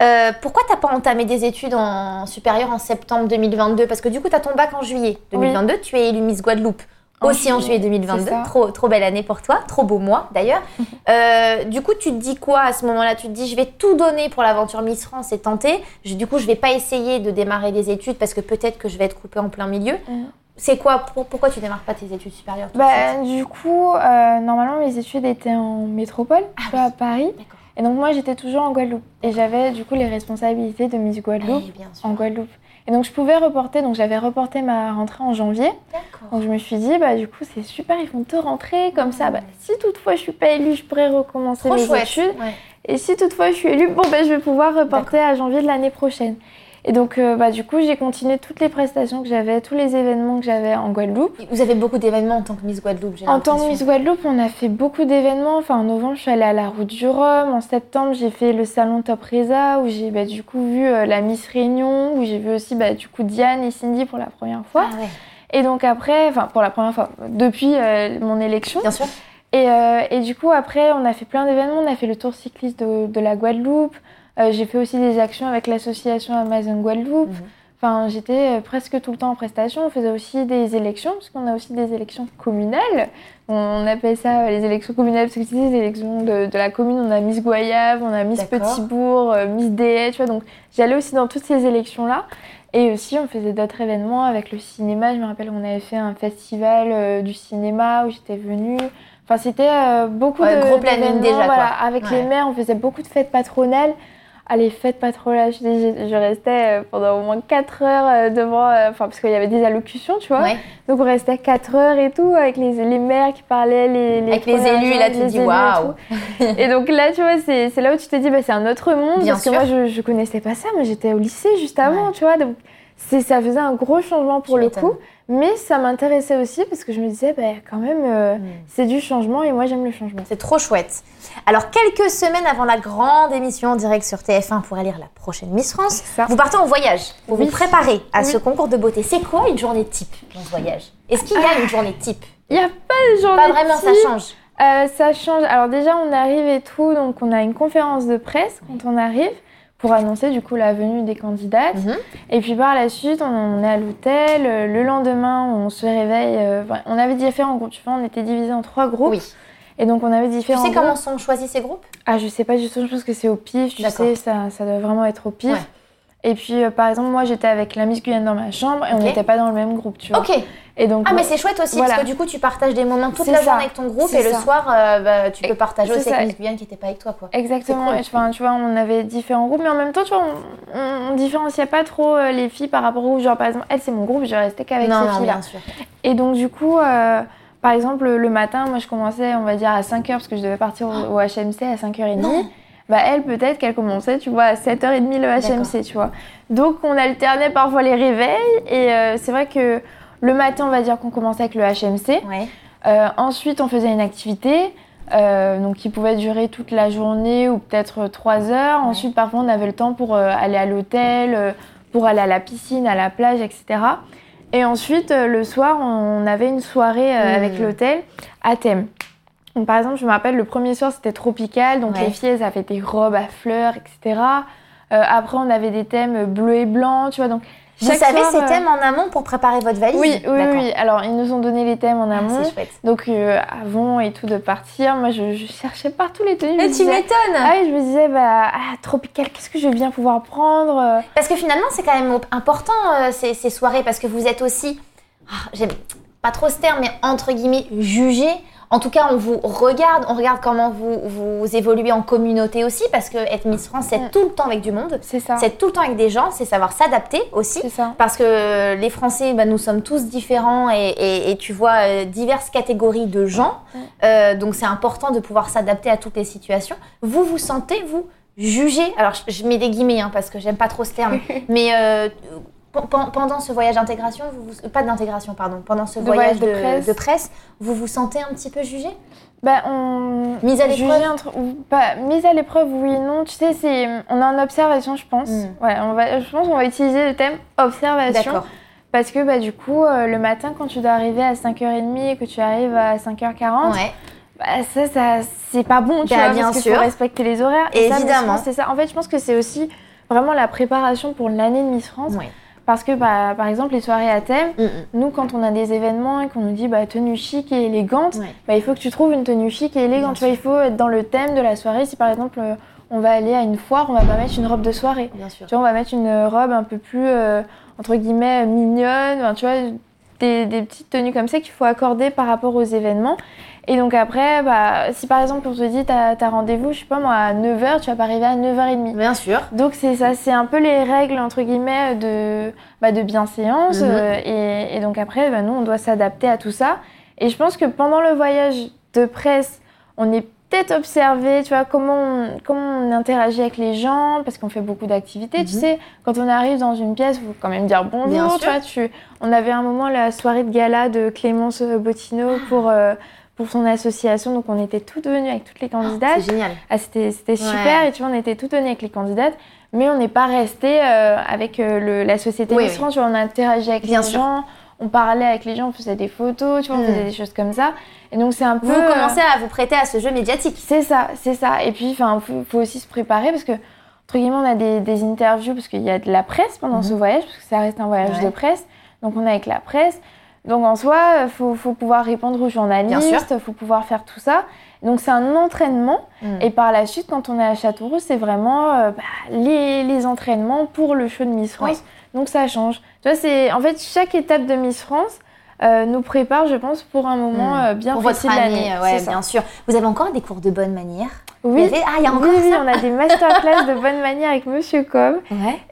S1: Euh, pourquoi t'as pas entamé des études en supérieures en septembre 2022 Parce que du coup, tu as ton bac en juillet 2022, tu es élue Miss Guadeloupe. Aussi en
S2: juillet,
S1: juillet 2022,
S2: c'est ça.
S1: trop, trop belle année pour toi, trop beau mois d'ailleurs. Euh, du coup, tu te dis quoi à ce moment-là? Tu te dis, je vais tout donner pour l'aventure Miss France et tenter. Je- du coup, je vais pas essayer de démarrer des études parce que peut-être que je vais être coupée en plein milieu.
S2: Mhm.
S1: C'est quoi? Pour- Pourquoi tu démarres pas tes études supérieures tout de
S2: Bah,
S1: suite?
S2: du coup, euh, normalement, mes études étaient en métropole,
S1: Ah
S2: vois, à Paris. Et donc, moi, j'étais toujours en Guadeloupe. Et j'avais, du coup, les responsabilités de Miss Guadeloupe
S1: Eh, sûr.
S2: en Guadeloupe. Et donc, je pouvais reporter. Donc, j'avais reporté ma rentrée en janvier. Donc, je me suis dit, bah, du coup, c'est super, ils font te rentrer. Comme ça, bah, si toutefois je suis pas élue, je pourrais recommencer
S1: Trop
S2: mes
S1: chouette.
S2: études.
S1: Ouais.
S2: Et si toutefois je suis élue, bon, ben, je vais pouvoir reporter à janvier de l'année prochaine. Et donc, euh, bah, du coup, j'ai continué toutes les prestations que j'avais, tous les événements que j'avais en Guadeloupe.
S1: Vous avez beaucoup d'événements en tant que Miss Guadeloupe, j'ai
S2: En tant que. Miss Guadeloupe, on a fait beaucoup d'événements. Enfin, en novembre, je suis allée à la Route du Rhum. En septembre, j'ai fait le salon Top Reza où j'ai bah, du coup vu euh, la Miss Réunion, où j'ai vu aussi bah, du coup Diane et Cindy pour la première fois.
S1: Ah ouais,
S2: Et donc après, enfin pour la première fois, depuis euh, mon élection.
S1: bien sûr.
S2: Et, euh, et du coup, après, on a fait plein d'événements. On a fait le tour cycliste de, de la Guadeloupe. Euh, j'ai fait aussi des actions avec l'association Amazon Guadeloupe.
S1: Mhm.
S2: Enfin, j'étais euh, presque tout le temps en prestation. On faisait aussi des élections, parce qu'on a aussi des élections communales. On appelle ça euh, les élections communales, parce que c'est des élections de, de la commune. On a Miss Goyave, on a Miss
S1: D'accord.
S2: Petit Bourg, euh, Miss Déhet, tu vois. Donc, j'allais aussi dans toutes ces élections-là. Et aussi, on faisait d'autres événements avec le cinéma. Je me rappelle, on avait fait un festival du cinéma où j'étais venue. Enfin, c'était beaucoup
S1: Ouais,
S2: de
S1: gros planning déjà, quoi.
S2: Avec
S1: Ouais.
S2: les maires, on faisait beaucoup de fêtes patronales. Ah, les fêtes patronales, je, je- je restais euh, pendant au moins 4 heures euh, devant, euh, enfin, parce qu'il y avait des allocutions, tu vois.
S1: Ouais.
S2: Donc, on restait 4 heures et tout, avec les, les maires qui parlaient, les, les
S1: Avec les élus, là,
S2: gens,
S1: tu te dis,
S2: et
S1: waouh.
S2: Et donc là, tu vois, c'est là où tu te dis, bah, c'est un autre monde.
S1: Bien
S2: parce
S1: sûr.
S2: que moi, je, je connaissais pas ça, mais j'étais au lycée juste avant,
S1: Ouais.
S2: tu vois. Donc, c'est- ça faisait un gros changement pour le coup. Mais ça m'intéressait aussi parce que je me disais, bah, quand même, euh,
S1: Mm.
S2: c'est du changement et moi, j'aime le changement.
S1: C'est trop chouette. Alors, quelques semaines avant la grande émission en direct sur TF1 pour élire la prochaine Miss France, vous partez en voyage pour
S2: Oui.
S1: vous préparer à
S2: Oui.
S1: ce concours de beauté. C'est quoi une journée type dans ce voyage? Est-ce qu'il y a une journée type?
S2: Il n'y a pas de journée
S1: Pas vraiment, ça
S2: type.
S1: change.
S2: Euh, ça change. Alors déjà, on arrive et tout, donc on a une conférence de presse quand on arrive pour annoncer du coup la venue des candidates.
S1: Mhm.
S2: Et puis par la suite, on, est à l'hôtel. Euh, Le lendemain, on se réveille. euh, on avait différents groupes. Tu vois, on était divisés en trois groupes.
S1: Oui.
S2: Et donc on avait
S1: Tu
S2: différents
S1: sais comment sont choisis ces groupes?
S2: Ah, je sais pas du tout. Je pense que c'est au pif. Tu
S1: D'accord.
S2: sais, ça, ça doit vraiment être au pif.
S1: Ouais.
S2: Et puis, euh, par exemple, moi, j'étais avec la Miss Guyane dans ma chambre et on n'était pas dans le même groupe, tu vois.
S1: Ok.
S2: Et donc,
S1: Ah, mais c'est chouette aussi
S2: voilà.
S1: parce que du coup, tu partages des moments toute la
S2: ça.
S1: journée avec ton groupe et le soir, euh, bah, tu peux partager aussi
S2: ça.
S1: avec Miss Guyane qui n'était pas avec toi. quoi.
S2: Exactement.
S1: C'est cool.
S2: Et, Enfin, tu vois, on avait différents groupes, mais en même temps, tu vois, on, on différenciait pas trop euh, les filles par rapport au genre, par exemple, elle, c'est mon groupe, je restais qu'avec ces
S1: non,
S2: filles-là.
S1: bien sûr.
S2: Et donc, du coup, par exemple, le matin, moi, je commençais, on va dire, à 5h, parce que je devais partir au, au HMC à 5h30.
S1: Non.
S2: Bah, elle, peut-être qu'elle commençait, tu vois, à 7h30 le HMC, tu vois. Donc, on alternait parfois les réveils, et euh, c'est vrai que le matin, on va dire qu'on commençait avec le HMC.
S1: Ouais.
S2: Euh, ensuite, on faisait une activité. euh, donc qui pouvait durer toute la journée ou peut-être trois heures.
S1: Ouais.
S2: Ensuite, parfois, on avait le temps pour aller à l'hôtel, pour aller à la piscine, à la plage, etc. Et ensuite, le soir, on avait une soirée
S1: Mhm.
S2: avec l'hôtel à thème. Donc, par exemple, je me rappelle, le premier soir, c'était tropical. Donc,
S1: Ouais.
S2: les filles, elles avaient des robes à fleurs, etc. Euh, après, on avait des thèmes bleu et blanc, tu vois. Donc,
S1: Vous savez
S2: soir,
S1: ces
S2: euh,
S1: thèmes en amont pour préparer votre valise?
S2: Oui, oui, oui. Alors, ils nous ont donné les thèmes en
S1: Ah,
S2: amont.
S1: c'est chouette.
S2: Donc euh, avant et tout de partir, moi je, je cherchais partout les tenues.
S1: Et tu
S2: disais-
S1: m'étonnes
S2: Ah oui, je me disais, bah, ah, tropical, qu'est-ce que je vais bien pouvoir prendre
S1: Parce que finalement, c'est quand même important euh, ces, ces soirées parce que vous êtes aussi, ah, j'aime pas trop ce terme, mais entre guillemets, jugé. En tout cas, on vous regarde, on regarde comment vous, vous évoluez en communauté aussi parce que être Miss France, c'est
S2: Mm.
S1: tout le temps avec du monde,
S2: C'est ça.
S1: c'est tout le temps avec des gens, c'est savoir s'adapter aussi.
S2: C'est ça.
S1: Parce que les Français, bah, nous sommes tous différents et, et- et tu vois euh, diverses catégories de gens. Euh, donc c'est important de pouvoir s'adapter à toutes les situations. Vous vous sentez, vous, jugé Alors je, je mets des guillemets hein, parce que j'aime pas trop ce terme. mais euh, pendant ce voyage d'intégration, vous, pas d'intégration, pardon, pendant ce voyage, de, presse. vous vous sentez un petit peu jugé?
S2: Bah, on...
S1: Mise à l'épreuve
S2: pas Mise à l'épreuve, oui non. Tu sais, c'est... on est en observation, je pense. Hmm. Ouais, on va... Je pense qu'on va utiliser le thème observation. D'accord. Parce que bah, du coup, euh, le matin, quand tu dois arriver à 5h30 et que tu arrives à 5h40, ouais. bah, ça, ça c'est pas bon, tu bah, vois, bien parce sûr. faut respecter les horaires.
S1: Évidemment.
S2: c'est ça. En fait, je pense que c'est aussi vraiment la préparation pour l'année de Miss France. Parce que, bah, par exemple, les soirées à thème, mm, mm. nous, quand on a des événements et qu'on nous dit bah, tenue chic et élégante, bah, il faut que tu trouves une tenue chic et élégante. Tu vois, il faut être dans le thème de la soirée. Si par exemple, euh, on va aller à une foire, on va pas mettre une robe de soirée.
S1: Bien sûr.
S2: Tu vois, on va mettre une robe un peu plus, euh, entre guillemets, mignonne. tu vois, des, des, petites tenues comme ça qu'il faut accorder par rapport aux événements. Et donc après, bah, si par exemple on te dit t'as as, rendez-vous, je sais pas moi, à 9h, tu vas pas arriver à 9h30.
S1: Bien sûr.
S2: Donc c'est ça, c'est un peu les règles entre guillemets de, bah, de bienséance. Euh, et, donc après, bah, nous on doit s'adapter à tout ça. Et je pense que pendant le voyage de presse, on est peut-être observé, tu vois, comment on, comment on interagit avec les gens, parce qu'on fait beaucoup d'activités, tu mhm. sais. Quand on arrive dans une pièce, il faut quand même dire bonjour, tu vois. Tu, on avait un moment la soirée de gala de Clémence Bottino pour... Euh, pour son association. Donc, on était toutes venues avec toutes les candidates.
S1: c'est génial.
S2: Ah, c'était super. Et tu vois, on était toutes venues avec les candidates. Mais on n'est pas resté euh, avec euh, le, la société oui, Tu vois, on interagi avec les gens. On parlait avec les gens, on faisait des photos, tu vois, on faisait hmm. des choses comme ça. Et donc, c'est un peu.
S1: Vous commencez à vous prêter à ce jeu médiatique.
S2: C'est ça, c'est ça. Et puis, enfin, faut, faut aussi se préparer parce que, entre guillemets, on a des, des interviews parce qu'il y a de la presse pendant mhm. ce voyage, parce que ça reste un voyage de presse. Donc, on est avec la presse. Donc en soi, il faut, pouvoir répondre aux journalistes, il faut pouvoir faire tout ça. Donc c'est un entraînement. Mm. Et par la suite, quand on est à Châteauroux, c'est vraiment euh, bah, les, entraînements pour le show de Miss France. Donc ça change. Tu vois, c'est en fait chaque étape de Miss France. Euh, nous prépare, je pense, pour un moment mm. euh, bien
S1: pour précis de l'année. Ouais, bien sûr. Vous avez encore des cours de bonne manière?
S2: Oui.
S1: ah, il y a encore
S2: oui, on a des masterclass de bonne manière avec Monsieur Com.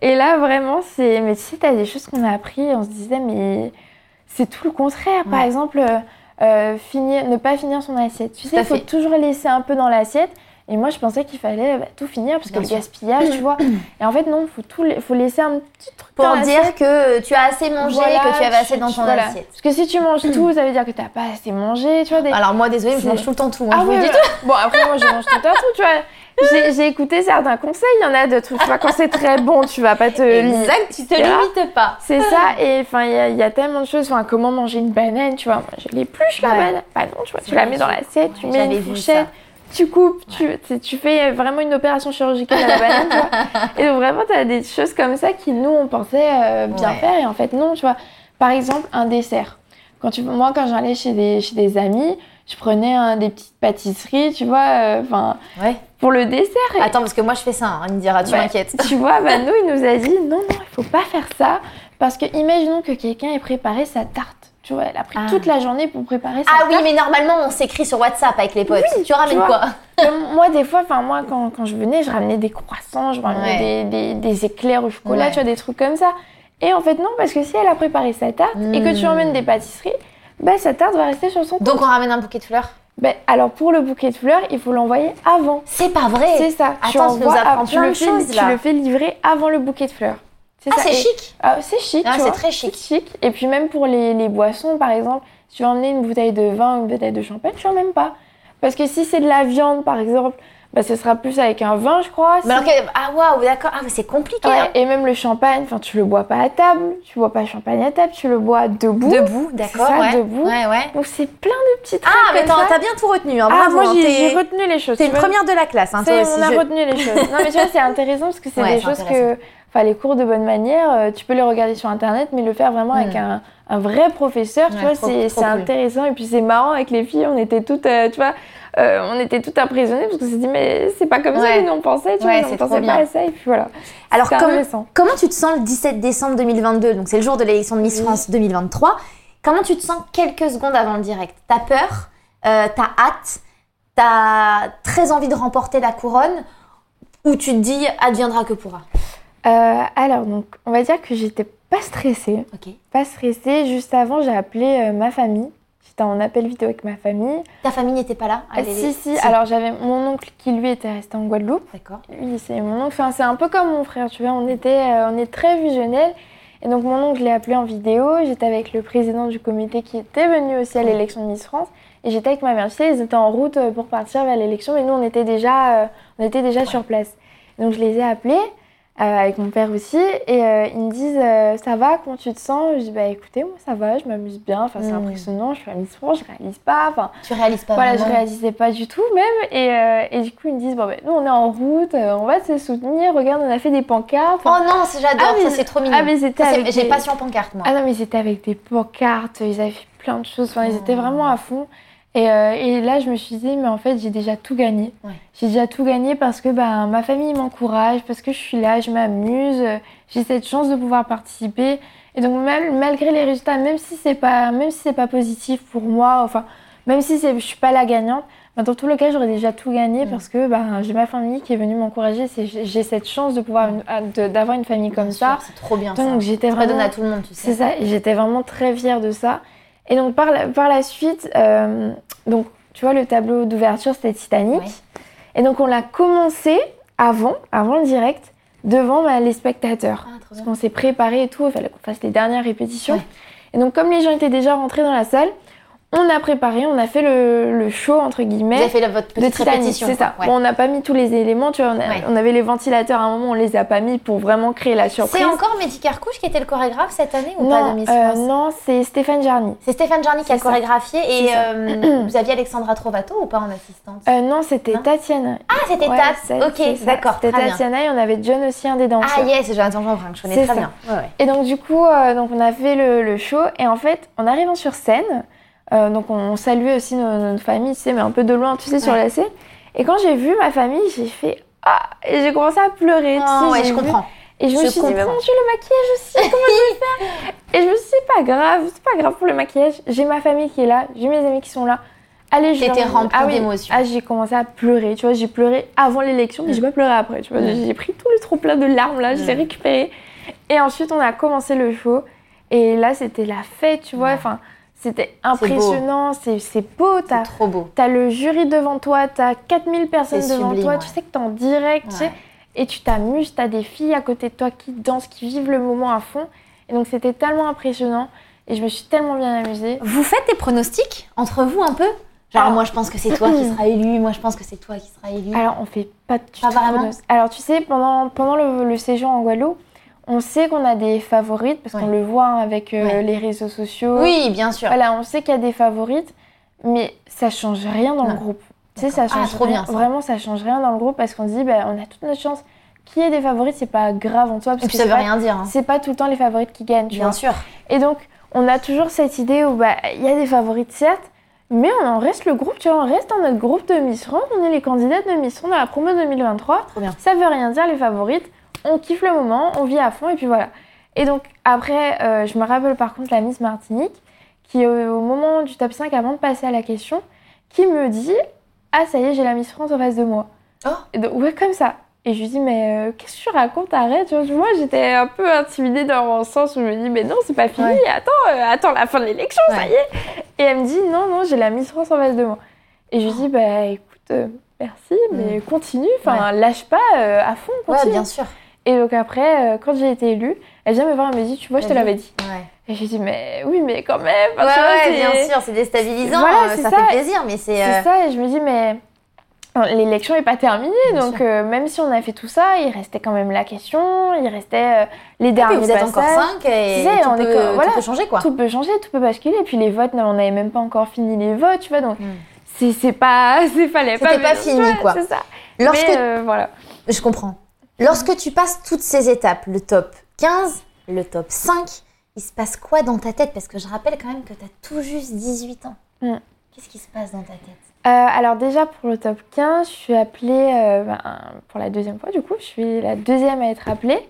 S2: Et là, vraiment, c'est. Mais tu sais, t'as des choses qu'on a appris, on se disait, mais c'est tout le contraire. Par exemple, euh, euh, finir, ne pas finir son assiette. Tu sais, il faut toujours laisser un peu dans l'assiette. Et moi, je pensais qu'il fallait bah, tout finir parce que le gaspillage, tu vois. Et en fait, non, il faut, tout, faut laisser un petit truc
S1: Pour dire que tu as assez mangé et que tu avais assez dans ton assiette.
S2: Parce que si tu manges tout, ça veut dire que tu n'as pas assez mangé, tu vois.
S1: Alors moi, désolée, je mange tout le temps tout. Hein,
S2: ah, oui, Bon, après, moi, je mange tout le temps tout, tu vois j'ai écouté certains conseils. Il y en a de tout. Tu vois, quand c'est très bon, tu vas pas te.
S1: Exact, tu te limites pas.
S2: C'est ça. Et enfin, il y, a tellement de choses. Enfin, comment manger une banane, tu vois. Moi, je l'épluche la banane. Bah non, tu vois, tu la mets dans l'assiette, tu mets une fourchette. Tu coupes, tu, tu fais vraiment une opération chirurgicale à la banane, tu vois. Et donc, vraiment, tu as des choses comme ça qui, nous, on pensait euh, bien faire. Et en fait, non, tu vois. Par exemple, un dessert. Quand tu, moi, quand j'allais chez des, chez des amis, je prenais hein, des petites pâtisseries, tu vois, euh, enfin, pour le dessert.
S1: Attends, parce que moi je fais ça, hein, il me dira, tu m'inquiètes.
S2: Tu vois, bah, nous, il nous a dit, non, non, il faut pas faire ça, parce que imaginons que quelqu'un ait préparé sa tarte. Tu vois, elle a pris ah. toute la journée pour préparer sa
S1: ah, tarte. Ah oui, mais normalement, on s'écrit sur WhatsApp avec les potes. tu ramènes quoi?
S2: Moi, des fois, enfin, moi, quand, quand, je venais, je ramenais des croissants, je ramenais des, des, des, éclairs au chocolat, tu vois, des trucs comme ça. Et en fait, non, parce que si elle a préparé sa tarte et que tu hmm. emmènes des pâtisseries, bah, sa tarte va rester sur son
S1: compte. Donc on ramène un bouquet de fleurs
S2: ben, alors pour le bouquet de fleurs, il faut l'envoyer avant.
S1: C'est pas vrai.
S2: C'est ça.
S1: Attends, tu, nous tu, le fais,
S2: tu le fais livrer avant le bouquet de fleurs.
S1: Ah, c'est chic.
S2: Ah, c'est chic.
S1: Ah, c'est très chic.
S2: chic. Et puis même pour les, les, boissons, par exemple, si tu veux emmener une bouteille de vin ou une bouteille de champagne, tu même pas. Parce que si c'est de la viande, par exemple, bah, ce sera plus avec un vin, je crois.
S1: ah waouh, d'accord. Ah, c'est compliqué.
S2: Hein. Et même le champagne, enfin, tu le bois pas à table, tu bois pas champagne à table, tu le bois debout.
S1: Debout, d'accord.
S2: Ouais. debout.
S1: Ouais, ouais.
S2: Donc c'est plein de petits trucs.
S1: Ah, mais t'as bien tout retenu. Hein, ah,
S2: moi hein, j'ai retenu les choses.
S1: T'es une première de la classe. Hein,
S2: toi on a retenu les choses. Non, mais tu vois, c'est intéressant parce que c'est des choses que. Enfin, les cours de bonne manière, euh, tu peux les regarder sur internet, mais le faire vraiment avec hmm. un, un, vrai professeur, tu vois, c'est intéressant. Et puis c'est marrant avec les filles, on était toutes, euh, tu vois, euh, on était tout impressionnés parce qu'on s'est dit mais c'est pas comme ça que nous on pensait, tu vois, on pensait pas à ça et puis voilà.
S1: Alors comment, comment tu te sens le 17 décembre 2022 Donc c'est le jour de l'élection de Miss France 2023. Comment tu te sens quelques secondes avant le direct? T'as peur? Euh, T'as hâte? T'as très envie de remporter la couronne? Ou tu te dis adviendra que pourra?
S2: Euh, Alors donc on va dire que j'étais pas stressée. Pas stressée. Juste avant j'ai appelé ma famille en appel vidéo avec ma famille.
S1: Ta famille n'était pas là
S2: ah, si, si, Alors j'avais mon oncle qui lui était resté en Guadeloupe.
S1: D'accord.
S2: Lui, c'est mon oncle. Enfin, c'est un peu comme mon frère, tu vois. On était, euh, on est très fusionnels. Et donc mon oncle, je l'ai appelé en vidéo. J'étais avec le président du comité qui était venu aussi à l'élection de Miss France. Et j'étais avec ma mère. Tu sais, ils étaient en route euh, pour partir vers l'élection, mais nous, on était déjà, euh, on était déjà sur place. Donc je les ai appelés. Euh, avec mon père aussi, et euh, ils me disent euh, ça va, comment tu te sens Je dis bah écoutez, moi ça va, je m'amuse bien, enfin c'est
S1: Mm.
S2: impressionnant, je suis à Miss France, je réalise pas, enfin
S1: Tu réalises pas
S2: voilà, je réalisais pas du tout même, et, euh, et du coup ils me disent bon ben nous on est en route, euh, on va se soutenir, regarde on a fait des pancartes.
S1: Oh non, j'adore,
S2: Ah, mais-
S1: ça c'est trop mignon.
S2: ah mais c'était
S1: J'ai passion pancarte moi.
S2: ah non mais c'était avec des pancartes, ils avaient fait plein de choses, enfin ils étaient
S1: Oh.
S2: vraiment à fond. Et, euh, et là, je me suis dit, mais en fait, j'ai déjà tout gagné.
S1: Ouais.
S2: J'ai déjà tout gagné parce que bah, ma famille m'encourage, parce que je suis là, je m'amuse, j'ai cette chance de pouvoir participer. Et donc, mal- malgré les résultats, même si c'est pas, même si c'est pas positif pour moi, enfin, même si je suis pas la gagnante, bah, dans tous les cas, j'aurais déjà tout gagné parce que bah, j'ai ma famille qui est venue m'encourager. J'ai cette chance de pouvoir d'avoir une famille comme
S1: Bien
S2: ça.
S1: C'est trop bien ça.
S2: Donc, j'étais vraiment
S1: à tout le monde, tu sais.
S2: c'est ça, et j'étais vraiment très fière de ça. Et donc par la, par la suite, euh, donc tu vois le tableau d'ouverture c'était Titanic.
S1: Ouais.
S2: Et donc on l'a commencé avant, avant le direct, devant bah, les spectateurs.
S1: Ah,
S2: Parce qu'on s'est préparé et tout, il fallait qu'on fasse les dernières répétitions.
S1: Ouais.
S2: Et donc comme les gens étaient déjà rentrés dans la salle, on a préparé, on a fait le, le show entre
S1: Vous
S2: guillemets
S1: avez fait la- votre
S2: de Titanic,
S1: répétition.
S2: c'est ça.
S1: quoi. Ouais.
S2: Bon, on n'a pas mis tous les éléments, tu vois, on, a-
S1: Ouais.
S2: on avait les ventilateurs à un moment, on les a pas mis pour vraiment créer la surprise.
S1: C'est encore Mehdi Carcouche qui était le chorégraphe cette année ou pas de Miss
S2: euh, non, c'est Stéphane Jarny.
S1: C'est Stéphane Jarny qui a
S2: ça.
S1: chorégraphié et euh, vous aviez Alexandra Trovato ou pas en assistante?
S2: Euh, non, c'était. Tatiana.
S1: Ah, c'était
S2: Ouais,
S1: Tat. Ok, d'accord,
S2: C'était
S1: bien.
S2: Tatiana et on avait John aussi, un des danseurs.
S1: Ah yes, Jonathan Jean Brun, que je connais très
S2: ça.
S1: bien.
S2: Et donc du coup, donc on a fait le, le show et en fait, en arrivant sur scène, euh, donc on, on saluait aussi notre famille, tu sais, mais un peu de loin, tu sais, sur
S1: Ouais.
S2: la scène. Et quand j'ai vu ma famille, j'ai fait ah et j'ai commencé à pleurer. tu
S1: Oh,
S2: sais,
S1: ouais,
S2: j'ai
S1: je
S2: vu-
S1: comprends.
S2: Et je me
S1: Je
S2: suis dit,
S1: comprends.
S2: mon Dieu, le maquillage aussi, comment je vais faire Et je me suis dit, c'est pas grave, c'est pas grave pour le maquillage. J'ai ma famille qui est là, j'ai mes amis qui sont là. Allez, je
S1: T'étais remplie
S2: ah oui. Ah, j'ai commencé à pleurer, tu vois, j'ai pleuré avant l'élection, mais
S1: Mm.
S2: j'ai pas pleuré après, tu vois.
S1: Mm.
S2: J'ai pris tout le trop plein de larmes là, je l'ai
S1: Mm.
S2: récupéré. Et ensuite, on a commencé le show. Et là, c'était la fête, tu vois.
S1: Ouais.
S2: C'était impressionnant, c'est c'est beau. T'as
S1: C'est trop beau.
S2: T'as le jury devant toi, t'as 4000 personnes devant
S1: sublime,
S2: toi,
S1: ouais.
S2: tu sais que t'es en direct, tu sais, et tu t'amuses, t'as des filles à côté de toi qui dansent, qui vivent le moment à fond. Et donc c'était tellement impressionnant et je me suis tellement bien amusée.
S1: Vous faites des pronostics entre vous un peu? Genre,
S2: Alors-
S1: moi je pense que c'est toi qui seras élu, moi je pense que c'est toi qui seras élu.
S2: Alors on fait pas de
S1: vraiment?
S2: Alors tu sais, pendant, pendant le, le séjour en Guadeloupe, on sait qu'on a des favorites parce qu'on le voit hein, avec euh,
S1: Ouais.
S2: les réseaux sociaux.
S1: Oui, bien sûr.
S2: Voilà, on sait qu'il y a des favorites, mais ça change rien dans
S1: Non.
S2: le groupe. Tu sais, ça
S1: D'accord. Ah,
S2: change
S1: trop
S2: rien.
S1: bien, ça.
S2: Vraiment, ça change rien dans le groupe parce qu'on se dit, bah, on a toute notre chance. Qui est des favorites, c'est pas grave en soi
S1: Et
S2: parce
S1: puis
S2: que
S1: ça veut
S2: pas,
S1: rien dire. hein.
S2: c'est pas tout le temps les favorites qui gagnent, tu
S1: Bien
S2: vois.
S1: sûr.
S2: Et donc, on a toujours cette idée où bah, il y a des favorites, certes, mais on en reste le groupe, tu vois, on reste dans notre groupe de Miss France, on est les candidates de Miss France dans la promo 2023.
S1: Trop bien.
S2: Ça veut rien dire, les favorites. On kiffe le moment, on vit à fond, et puis voilà. Et donc, après, euh, je me rappelle par contre la Miss Martinique, qui, euh, au moment du top 5, avant de passer à la question, qui me dit Ah, ça y est, j'ai la Miss France en face de moi.
S1: Oh.
S2: Et donc, ouais, comme ça. Et je lui dis, mais euh, qu'est-ce que tu racontes Arrête. Tu vois, Moi, j'étais un peu intimidée dans le sens où je me dis, mais non, c'est pas fini.
S1: Ouais.
S2: Attends, euh, attends la fin de l'élection, ça y est. Et elle me dit, non, non, j'ai la Miss France en face de moi. Et je lui dis, bah écoute, merci, mais continue. Enfin, lâche pas à fond,
S1: Ouais,
S2: continue.
S1: bien sûr.
S2: Et donc après, euh, quand j'ai été élue, elle vient me voir, elle me dit, tu vois, je te l'avais dit.
S1: Ouais.
S2: Et je lui dis, mais oui, mais quand même.
S1: Ouais, ouais, bien sûr, c'est déstabilisant.
S2: Voilà,
S1: euh,
S2: c'est
S1: ça,
S2: ça.
S1: fait plaisir, mais c'est.
S2: C'est
S1: euh,
S2: ça, et je me dis, mais euh, l'élection n'est pas terminée,
S1: Bien
S2: donc euh, même si on a fait tout ça, il restait quand même la question, il restait euh, les
S1: et
S2: derniers
S1: puis vous êtes encore
S2: passages.
S1: 5 et,
S2: sais,
S1: tout,
S2: on est
S1: peut,
S2: que-
S1: tout
S2: voilà.
S1: peut changer quoi.
S2: Tout peut changer, tout peut basculer, et puis les votes, on n'avait même pas encore fini les votes, tu vois, donc
S1: Mm.
S2: c'est c'est pas, c'est fallait pas.
S1: C'était pas fini, quoi.
S2: C'est ça.
S1: Lorsque
S2: Mais euh, voilà.
S1: Je comprends. Lorsque tu passes toutes ces étapes, le top 15, le top 5, il se passe quoi dans ta tête? Parce que je rappelle quand même que tu as tout juste 18 ans.
S2: Mm.
S1: Qu'est-ce qui se passe dans ta tête?
S2: Euh, alors déjà pour le top 15, je suis appelée euh, ben, pour la deuxième fois du coup, je suis la deuxième à être appelée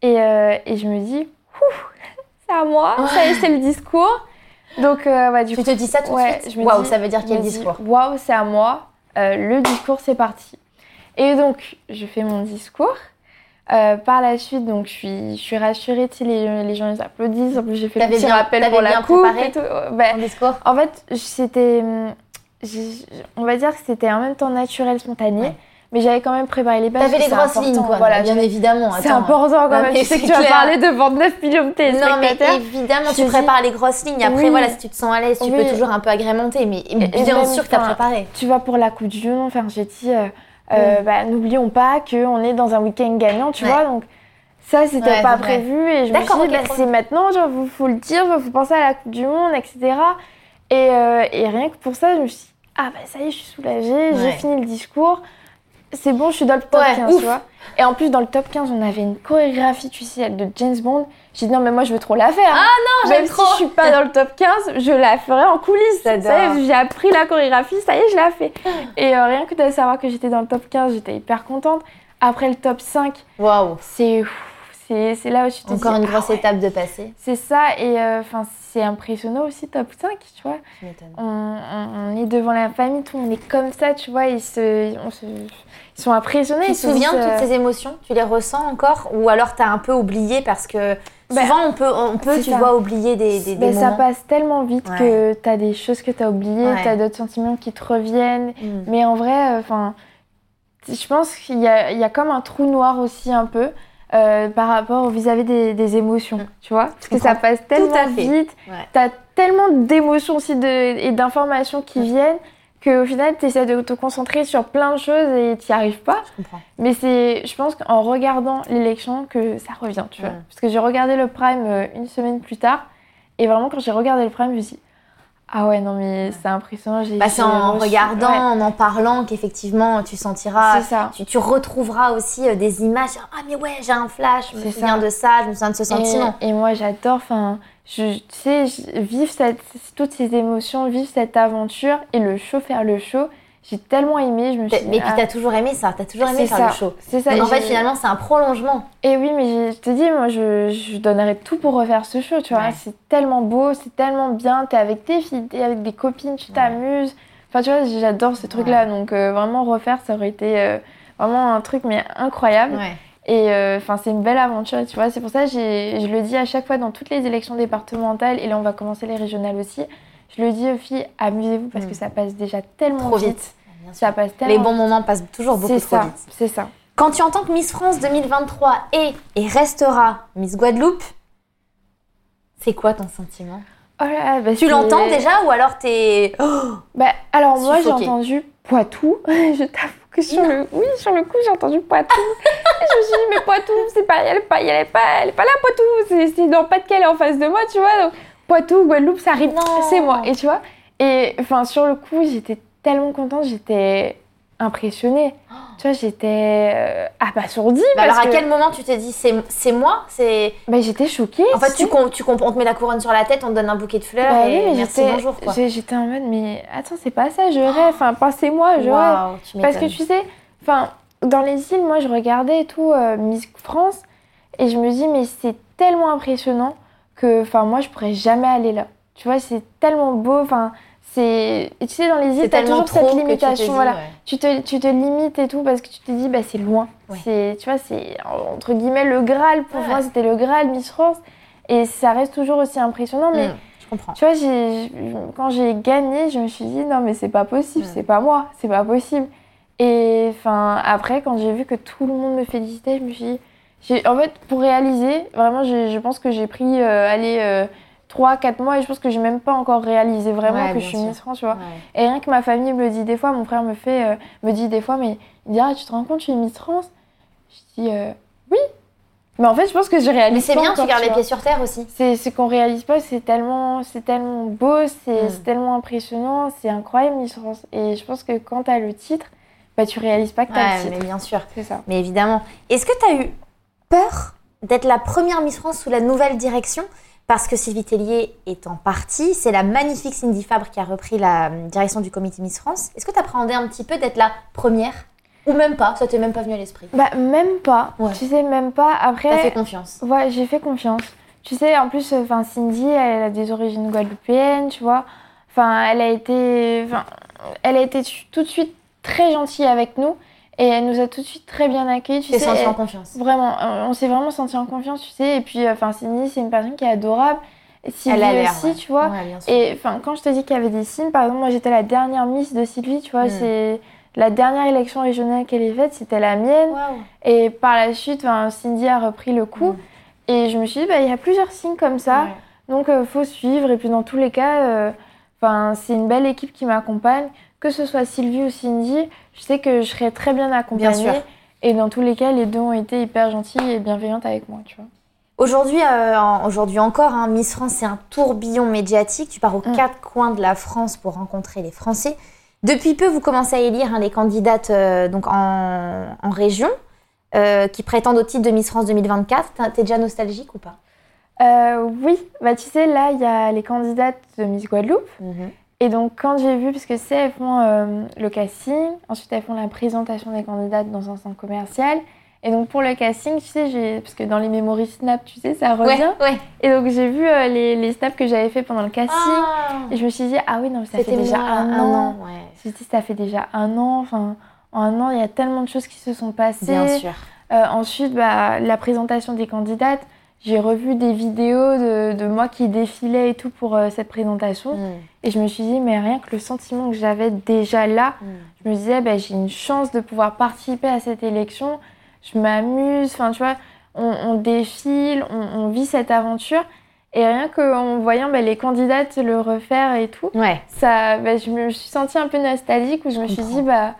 S2: et, euh, et je me dis, c'est à moi, ça y est, c'est le discours. Donc du
S1: Tu te dis ça tout
S2: Ouais,
S1: de suite Waouh, ça veut dire quel discours?
S2: Waouh, c'est à moi. Le discours, c'est parti. Et donc, je fais mon discours. Euh, par la suite, donc, je suis, je suis rassurée. Les, les gens ils applaudissent. En plus, j'ai fait le petit
S1: bien-
S2: rappel pour la coupe et tout. Ben,
S1: discours?
S2: En fait, c'était. hum, On va dire que c'était en même temps naturel, spontané.
S1: Ouais.
S2: mais j'avais quand même préparé les bases.
S1: T'avais les grosses lignes, quoi.
S2: Voilà,
S1: bien évidemment.
S2: c'est important quand même. Tu sais que tu vas parler devant 9 millions de
S1: Non, mais
S2: téléspectateurs.
S1: évidemment, tu
S2: dis-
S1: prépares les grosses lignes. Après,
S2: Oui.
S1: voilà, si tu te sens à l'aise, tu
S2: Oui.
S1: peux toujours un peu agrémenter. Mais bien sûr que t'as préparé.
S2: tu vois, pour la Coupe du Monde, enfin, j'ai dit, euh, euh, bah, n'oublions pas qu'on est dans un week-end gagnant, tu
S1: Ouais.
S2: vois. Donc, ça, c'était
S1: Ouais,
S2: pas prévu. Et je me suis dit, bah, c'est maintenant, genre, faut, faut le dire, faut penser à la Coupe du Monde, etc. Et, euh, et rien que pour ça, je me suis dit, ah, bah, ça y est, je suis soulagée, j'ai fini le discours. C'est bon, je suis dans le top
S1: Ouais,
S2: 15,
S1: ouf.
S2: tu vois. Et en plus, dans le top 15, on avait une chorégraphie, tu sais, de James Bond. J'ai dit, non, mais moi, je veux trop la faire.
S1: Ah non, j'aime
S2: si
S1: trop.
S2: je suis pas dans le top 15, je la ferai en coulisses.
S1: J'adore.
S2: Ça y est, J'ai appris la chorégraphie, ça y est, je la fais. Et euh, rien que de savoir que j'étais dans le top 15, j'étais hyper contente. Après le top 5,
S1: Waouh.
S2: c'est c'est là où tu te
S1: Encore
S2: dis,
S1: une
S2: ah
S1: grosse
S2: ouais.
S1: étape de passer.
S2: C'est ça, et euh, c'est impressionnant aussi, top 5, tu vois. On, on- on est devant la famille, tout monde est comme ça, tu vois. Se, on se- ils sont impressionnés.
S1: Tu te souviens de toutes
S2: euh,
S1: ces émotions? Tu les ressens encore? Ou alors t'as un peu oublié parce que
S2: Bah,
S1: souvent on peut, on peut tu
S2: ça.
S1: vois, oublier des, des, des
S2: ben, ça passe tellement vite
S1: Ouais.
S2: que t'as des choses que t'as oubliées,
S1: Ouais.
S2: t'as d'autres sentiments qui te reviennent.
S1: Mm.
S2: Mais en vrai, enfin, je pense qu'il y a, y a comme un trou noir aussi un peu euh, par rapport vis-à-vis des, des émotions,
S1: Mm.
S2: tu vois? Parce que ça passe tellement vite,
S1: Ouais.
S2: t'as tellement d'émotions aussi de, et d'informations qui
S1: Mm.
S2: viennent qu'au final, tu essaies de te concentrer sur plein de choses et tu n'y arrives pas.
S1: Je.
S2: Mais c'est, je pense qu'en regardant l'élection que ça revient, tu vois. Parce que j'ai regardé le prime euh, une semaine plus tard et vraiment quand j'ai regardé le prime, je me suis dit, ah ouais, non mais c'est impressionnant. J'ai,
S1: Bah, c'est en
S2: reçu-
S1: regardant,
S2: Ouais,
S1: en en parlant qu'effectivement tu sentiras,
S2: c'est ça.
S1: tu, tu retrouveras aussi euh, des images. Ah mais ouais, j'ai un flash, je me souviens
S2: ça.
S1: de ça, je me souviens de ce sentiment.
S2: et moi j'adore, enfin, tu sais, vivre cette, toutes ces émotions, vivre cette aventure et le show, faire le show, j'ai tellement aimé, je me suis dit,
S1: Mais puis
S2: ah,
S1: t'as toujours aimé ça, t'as toujours aimé faire
S2: ça,
S1: le show.
S2: C'est ça.
S1: Donc, en fait finalement c'est un prolongement.
S2: Et oui, mais je te dis, moi, je, je donnerais tout pour refaire ce show, tu vois.
S1: Ouais.
S2: C'est tellement beau, c'est tellement bien. T'es avec tes filles, t'es avec des copines, tu t'amuses. Enfin, tu vois, j'adore ce truc-là. Donc, euh, vraiment, refaire, ça aurait été euh, vraiment un truc, mais incroyable. Et euh, enfin, c'est une belle aventure, tu vois. C'est pour ça je le dis à chaque fois dans toutes les élections départementales. Et là, on va commencer les régionales aussi. Je le dis aux filles, amusez-vous parce
S1: Mm.
S2: que ça passe déjà tellement
S1: Trop
S2: vite. Ça passe tellement
S1: Les bons moments passent toujours beaucoup trop
S2: ça,
S1: vite.
S2: c'est ça.
S1: Quand tu entends que Miss France 2023 est et restera Miss Guadeloupe, c'est quoi ton sentiment?
S2: Oh là, bah,
S1: Tu l'entends déjà ou alors t'es. Oh,
S2: Bah, alors moi j'ai entendu Poitou. je t'avoue que sur le, oui, sur le coup j'ai entendu Poitou. Et je me suis dit mais Poitou, c'est pas, elle est pas, pas, elle est pas là Poitou. C'est, c'est dans Pas-de-Calais en face de moi, tu vois. Donc Poitou, Guadeloupe, ça arrive, c'est moi. Et tu vois. Et enfin sur le coup j'étais tellement contente, j'étais impressionnée. Tu vois, j'étais euh, abasourdie
S1: Bah alors à
S2: que
S1: quel moment tu te dis c'est c'est moi C'est
S2: bah, j'étais choquée.
S1: en fait
S2: tu
S1: com- tu comp- on te met la couronne sur la tête, on te donne un bouquet de fleurs
S2: Bah
S1: et
S2: oui, mais
S1: merci
S2: j'étais,
S1: bonjour
S2: en mode mais attends c'est pas ça, je rêve. Enfin passez-moi, je rêve.
S1: Tu
S2: Parce que tu sais, enfin, dans les îles, moi je regardais et tout euh, Miss France et je me dis mais c'est tellement impressionnant que, enfin, moi je pourrais jamais aller là. Tu vois, c'est tellement beau, enfin, c'est, et tu sais, dans les îles, t'as toujours
S1: trop
S2: cette
S1: tu
S2: limitation, voilà.
S1: ouais.
S2: Tu te, tu te limites et tout parce que tu te dis bah c'est loin.
S1: Ouais.
S2: C'est, tu vois, c'est entre guillemets le Graal. Pour
S1: Ouais.
S2: moi, c'était le Graal Miss France et ça reste toujours aussi impressionnant, mais.
S1: Mm, je comprends.
S2: Tu vois, j'ai, quand j'ai gagné, je me suis dit non mais c'est pas possible,
S1: Mm.
S2: c'est pas moi, c'est pas possible. Et enfin après, quand j'ai vu que tout le monde me félicitait, je me suis dit, en fait, pour réaliser, vraiment, j'ai- je pense que j'ai pris euh, allez 3-4 mois et je pense que j'ai même pas encore réalisé vraiment
S1: Ouais,
S2: que je suis. Miss France, tu vois.
S1: Ouais.
S2: Et rien que ma famille me le dit des fois, mon frère me fait, euh, me dit des fois, mais il dit ah tu te rends compte, tu es Miss France. Je dis euh, oui. Mais en fait, je pense que je réalise.
S1: Mais c'est bien,
S2: encore,
S1: tu gardes les pieds sur terre aussi.
S2: C'est ce qu'on réalise pas, c'est tellement, c'est tellement beau, c'est
S1: Mm.
S2: c'est tellement impressionnant, c'est incroyable Miss France. Et je pense que quand t'as le titre, bah tu réalises pas que t'as
S1: Ouais,
S2: le
S1: mais bien sûr.
S2: C'est ça.
S1: Mais évidemment. Est-ce que tu as eu peur d'être la première Miss France sous la nouvelle direction Parce que Sylvie Tellier est en partie. C'est la magnifique Cindy Fabre qui a repris la euh, direction du comité Miss France. Est-ce que tu appréhendais un petit peu d'être la première? Ou même pas Ça t'est même pas venu à l'esprit?
S2: Bah même pas.
S1: Ouais.
S2: Tu sais même pas. Après.
S1: T'as fait confiance.
S2: Ouais, j'ai fait confiance. Tu sais, en plus, enfin, Cindy, elle a des origines guadeloupéennes, tu vois. Enfin, elle a été, enfin, elle a été tout de suite très gentille avec nous et elle nous a tout de suite très bien accueillis. Tu
S1: t'es
S2: sais,
S1: en confiance.
S2: Vraiment, on s'est vraiment senti en confiance, tu sais. Et puis, euh, enfin, Cindy, c'est une personne qui est adorable. Sylvie
S1: Elle a l'air.
S2: aussi,
S1: ouais.
S2: tu vois.
S1: Ouais.
S2: Et enfin, quand je te dis qu'il y avait des signes, par exemple, moi j'étais la dernière Miss de Sylvie, tu vois,
S1: Mm.
S2: c'est la dernière élection régionale qu'elle ait faite, c'était la mienne. Et par la suite, Cindy a repris le coup. Mm. Et je me suis dit, bah, il y a plusieurs signes comme ça. Donc, il faut suivre. Et puis, dans tous les cas, c'est une belle équipe qui m'accompagne. Que ce soit Sylvie ou Cindy, je sais que je serai très bien accompagnée. Bien sûr. Et dans tous les cas, les deux ont été hyper gentils et bienveillantes avec moi, tu vois.
S1: Aujourd'hui, euh, aujourd'hui encore, hein, Miss France, c'est un tourbillon médiatique. Tu pars aux mm. quatre coins de la France pour rencontrer les Français. Depuis peu, vous commencez à élire hein, les candidates euh, donc en, région euh, qui prétendent au titre de Miss France 2024. T'es déjà nostalgique ou pas?
S2: Oui, bah tu sais, là, il y a les candidates de Miss Guadeloupe. Mhm. Et donc, quand j'ai vu, parce que c'est, elles font euh, le casting, ensuite elles font la présentation des candidates dans un centre commercial. Et donc, pour le casting, tu sais, j'ai, parce que dans les mémories Snap, tu sais, ça revient.
S1: Ouais,
S2: Et donc, j'ai vu euh, les, les, snaps que j'avais fait pendant le casting. Ah. et je me suis dit, ah oui, non, ça fait déjà un, an. Je me suis dit, ça fait déjà un an. Enfin, en un an, il y a tellement de choses qui se sont passées.
S1: Bien sûr.
S2: Euh, ensuite, bah, la présentation des candidates. J'ai revu des vidéos de, de, moi qui défilais et tout pour cette présentation. Mm. Et je me suis dit, mais rien que le sentiment que j'avais déjà là, mm. je me disais, bah, j'ai une chance de pouvoir participer à cette élection. Je m'amuse, enfin, tu vois, on, défile, on, vit cette aventure. Et rien qu'en voyant bah, les candidates le refaire et tout,
S1: ouais.
S2: ça, bah, je me suis sentie un peu nostalgique où je, me suis dit, bah,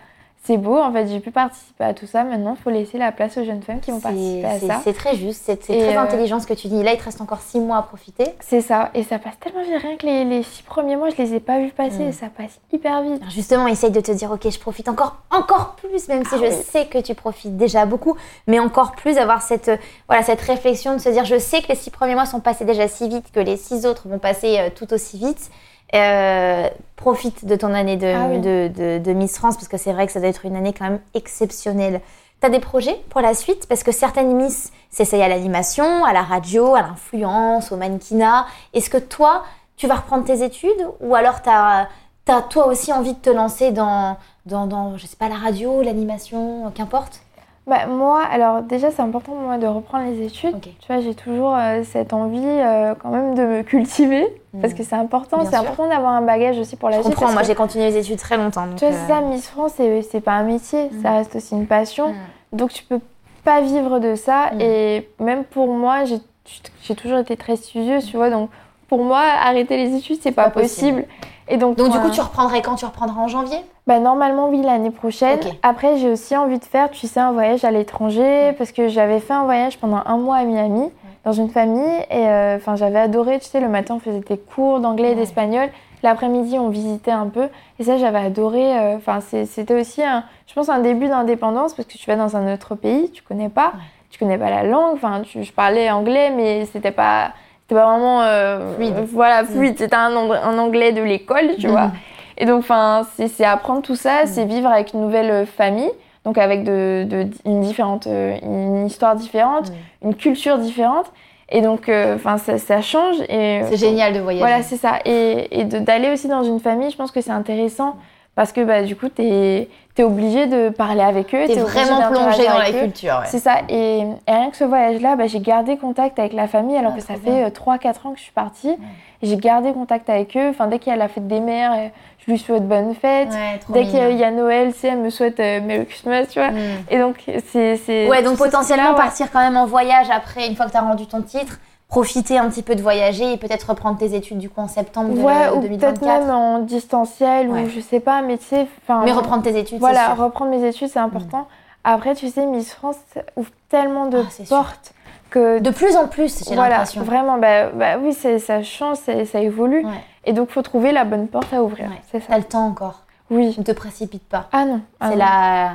S2: c'est beau, en fait, j'ai pu participer à tout ça. Maintenant, il faut laisser la place aux jeunes femmes qui vont participer à ça.
S1: C'est très juste, c'est très euh, intelligent ce que tu dis. Là, il te reste encore six mois à profiter.
S2: C'est ça, et ça passe tellement vite. Rien que les, six premiers mois, je les ai pas vus passer, mm. et ça passe hyper vite.
S1: justement, essaye de te dire, ok, je profite encore, encore plus, même si ah je sais que tu profites déjà beaucoup, mais encore plus avoir cette, voilà, cette réflexion de se dire, je sais que les six premiers mois sont passés déjà si vite, que les six autres vont passer euh, tout aussi vite. Euh, profite de ton année ah de, de, Miss France parce que c'est vrai que ça doit être une année quand même exceptionnelle. Tu as des projets pour la suite? Parce que certaines Miss s'essayent à l'animation, à la radio, à l'influence, au mannequinat. Est-ce que toi, tu vas reprendre tes études? Ou alors tu as, as, toi aussi envie de te lancer dans, dans, dans je sais pas, la radio, l'animation, qu'importe?
S2: Bah, moi, alors déjà, c'est important pour moi de reprendre les études. Tu vois, j'ai toujours euh, cette envie euh, quand même de me cultiver parce hmm. que c'est important. C'est important d'avoir un bagage aussi pour la
S1: je
S2: suite.
S1: comprends, moi j'ai continué les études très longtemps.
S2: tu vois, ça, euh, Miss France, c'est pas un métier, ça hmm. reste aussi une passion. Hmm. Donc tu peux pas vivre de ça. Et même pour moi, j'ai toujours été très studieuse, tu vois. Donc pour moi, arrêter les études, c'est pas, pas, possible.
S1: Et donc, donc du coup, tu reprendrais quand? Tu reprendras en janvier?
S2: Bah, Normalement, oui, l'année prochaine. Après, j'ai aussi envie de faire, tu sais, un voyage à l'étranger parce que j'avais fait un voyage pendant un mois à Miami dans une famille et euh, j'avais adoré, tu sais, le matin, on faisait des cours d'anglais et d'espagnol. L'après-midi, on visitait un peu et ça, j'avais adoré. Euh, enfin, c'était aussi, un, je pense, un début d'indépendance parce que tu vas dans un autre pays, tu connais pas, tu connais pas la langue. Enfin, je parlais anglais, mais c'était pas c'était pas vraiment euh, fluide. voilà fluide. C'était un, un, anglais de l'école tu vois. Et donc enfin c'est apprendre tout ça c'est vivre avec une nouvelle famille. Donc avec de, de une différente euh, une histoire différente une culture différente. Et donc euh, ça, ça, change et
S1: c'est génial de voyager.
S2: voilà c'est ça. Et, et d'aller aussi dans une famille je pense que c'est intéressant parce que bah, du coup, tu es, obligé de parler avec eux.
S1: Tu es, vraiment plongé dans la culture.
S2: C'est ça. Et, rien que ce voyage-là, bah, j'ai gardé contact avec la famille alors ah, que ça fait 3-4 euh, ans que je suis partie. J'ai gardé contact avec eux. Enfin, dès qu'il y a la fête des mères, euh, je lui souhaite bonne fête. dès qu'il y a Noël, elle me souhaite euh, Merry Christmas, tu vois. Mm. Et donc, c'est.
S1: Ouais, donc potentiellement partir quand même en voyage après, une fois que tu as rendu ton titre profiter un petit peu de voyager et peut-être reprendre tes études du coup en septembre
S2: ouais, ou peut-être même en distanciel ou je sais pas, mais tu sais...
S1: Mais reprendre tes études,
S2: Voilà, reprendre mes études, c'est important. Mm. Après, tu sais, Miss France ouvre tellement de ah, portes que...
S1: De plus en plus, j'ai
S2: voilà, vraiment, bah, bah oui, ça change, ça évolue. Et donc, il faut trouver la bonne porte à ouvrir, c'est ça.
S1: T'as le temps encore
S2: Oui.
S1: Ne te précipite pas.
S2: Ah non.
S1: Ah c'est la,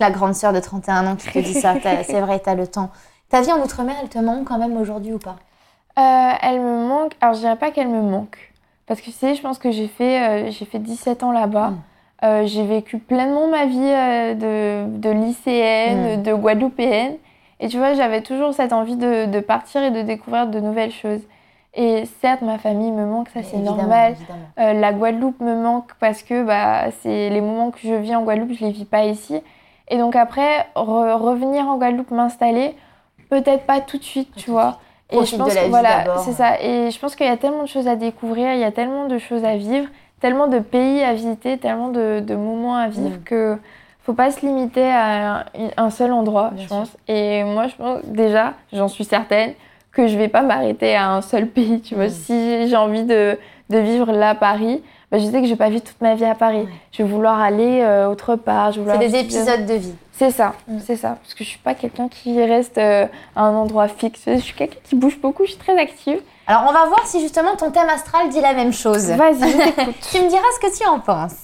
S1: la grande sœur de 31 ans qui te dit ça. c'est vrai, t'as le temps. Ta vie en Outre-mer, elle te manque quand même aujourd'hui ou pas?
S2: Euh, elle me manque. Alors, je dirais pas qu'elle me manque. Parce que tu sais, je pense que j'ai fait, euh, j'ai fait 17 ans là-bas. Mm. Euh, j'ai vécu pleinement ma vie de, de, lycéenne, mm. de guadeloupéenne. Et tu vois, j'avais toujours cette envie de, de, partir et de découvrir de nouvelles choses. Et certes, ma famille me manque, ça c'est normal. la Guadeloupe me manque parce que bah, c'est les moments que je vis en Guadeloupe, je les vis pas ici. Et donc après, revenir en Guadeloupe, m'installer, peut-être pas tout de suite, tu vois.
S1: Et je pense que voilà,
S2: c'est ça. Et je pense qu'il y a tellement de choses à découvrir, il y a tellement de choses à vivre, tellement de pays à visiter, tellement de, de moments à vivre
S1: Mm.
S2: que faut pas se limiter à un, un seul endroit,
S1: Bien
S2: je
S1: sûr.
S2: pense. Et moi, je pense déjà, j'en suis certaine que je vais pas m'arrêter à un seul pays. Tu vois,
S1: Mm.
S2: si j'ai envie de, de vivre là à Paris, bah, je sais que je vais pas vivre toute ma vie à Paris.
S1: Ouais.
S2: Je vais vouloir aller euh, autre part. Je
S1: C'est des épisodes de vie.
S2: C'est ça,
S1: Mm.
S2: c'est ça. Parce que je suis pas quelqu'un qui reste euh, à un endroit fixe. Je suis quelqu'un qui bouge beaucoup. Je suis très active.
S1: Alors, on va voir si justement ton thème astral dit la même chose.
S2: Vas-y, je t'écoute.
S1: Tu me diras ce que tu en penses.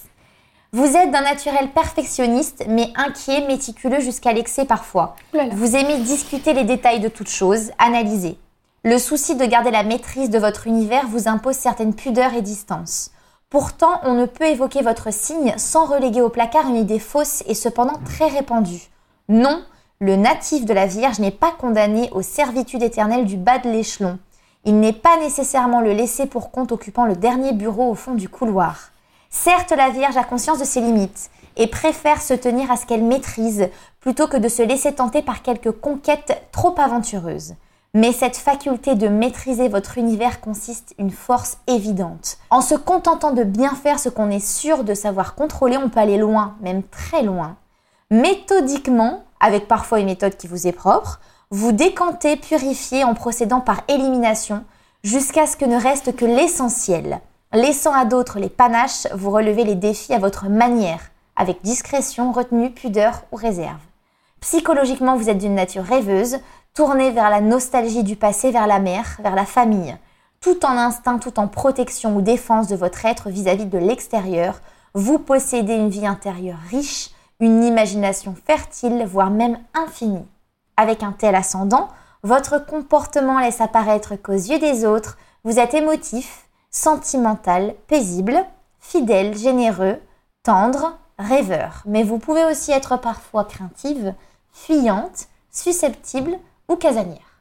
S1: Vous êtes d'un naturel perfectionniste, mais inquiet, méticuleux jusqu'à l'excès parfois.
S2: Ouh là là.
S1: Vous aimez discuter les détails de toute chose, analyser. Le souci de garder la maîtrise de votre univers vous impose certaines pudeurs et distances. Pourtant, on ne peut évoquer votre signe sans reléguer au placard une idée fausse et cependant très répandue. Non, le natif de la Vierge n'est pas condamné aux servitudes éternelles du bas de l'échelon. Il n'est pas nécessairement le laissé pour compte occupant le dernier bureau au fond du couloir. Certes, la Vierge a conscience de ses limites et préfère se tenir à ce qu'elle maîtrise plutôt que de se laisser tenter par quelques conquêtes trop aventureuses. Mais cette faculté de maîtriser votre univers consiste une force évidente. En se contentant de bien faire ce qu'on est sûr de savoir contrôler, on peut aller loin, même très loin. Méthodiquement, avec parfois une méthode qui vous est propre, vous décantez, purifiez en procédant par élimination jusqu'à ce que ne reste que l'essentiel. Laissant à d'autres les panaches, vous relevez les défis à votre manière, avec discrétion, retenue, pudeur ou réserve. Psychologiquement, vous êtes d'une nature rêveuse, tournée vers la nostalgie du passé, vers la mère, vers la famille. Tout en instinct, tout en protection ou défense de votre être vis-à-vis de l'extérieur, vous possédez une vie intérieure riche, une imagination fertile, voire même infinie. Avec un tel ascendant, votre comportement laisse apparaître qu'aux yeux des autres, vous êtes émotif, sentimental, paisible, fidèle, généreux, tendre, rêveur. Mais vous pouvez aussi être parfois craintive, fuyante, susceptible ou casanière.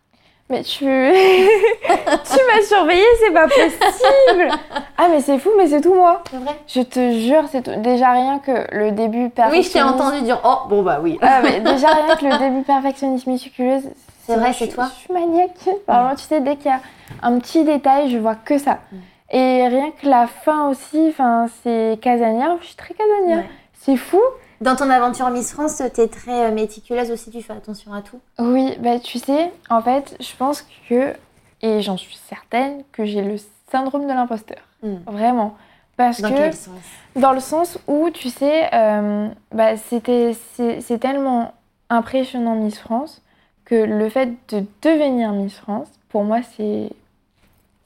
S2: Mais tu. tu m'as surveillée, c'est pas possible! Ah, mais c'est fou, mais c'est tout moi!
S1: C'est vrai
S2: Je te jure, c'est tout. Déjà rien que le début perfectionniste.
S1: dire oh bon bah oui.
S2: Ah, mais déjà rien que le début perfectionniste méticuleuse.
S1: C'est vrai,
S2: je
S1: c'est toi
S2: Je suis maniaque. Vraiment, tu sais, dès qu'il y a un petit détail, je vois que ça.
S1: Mm.
S2: Et rien que la fin aussi, enfin, c'est casanière. Je suis très casanière.
S1: Ouais.
S2: C'est fou.
S1: Dans ton aventure Miss France, t'es très euh, méticuleuse aussi, tu fais attention à tout.
S2: Oui, bah tu sais, en fait, je pense que, et j'en suis certaine, que j'ai le syndrome de l'imposteur. Vraiment. Parce
S1: Dans
S2: que,
S1: quel sens?
S2: dans le sens où, tu sais, euh, bah, c'était, c'est, c'est tellement impressionnant Miss France que le fait de devenir Miss France, pour moi, c'est,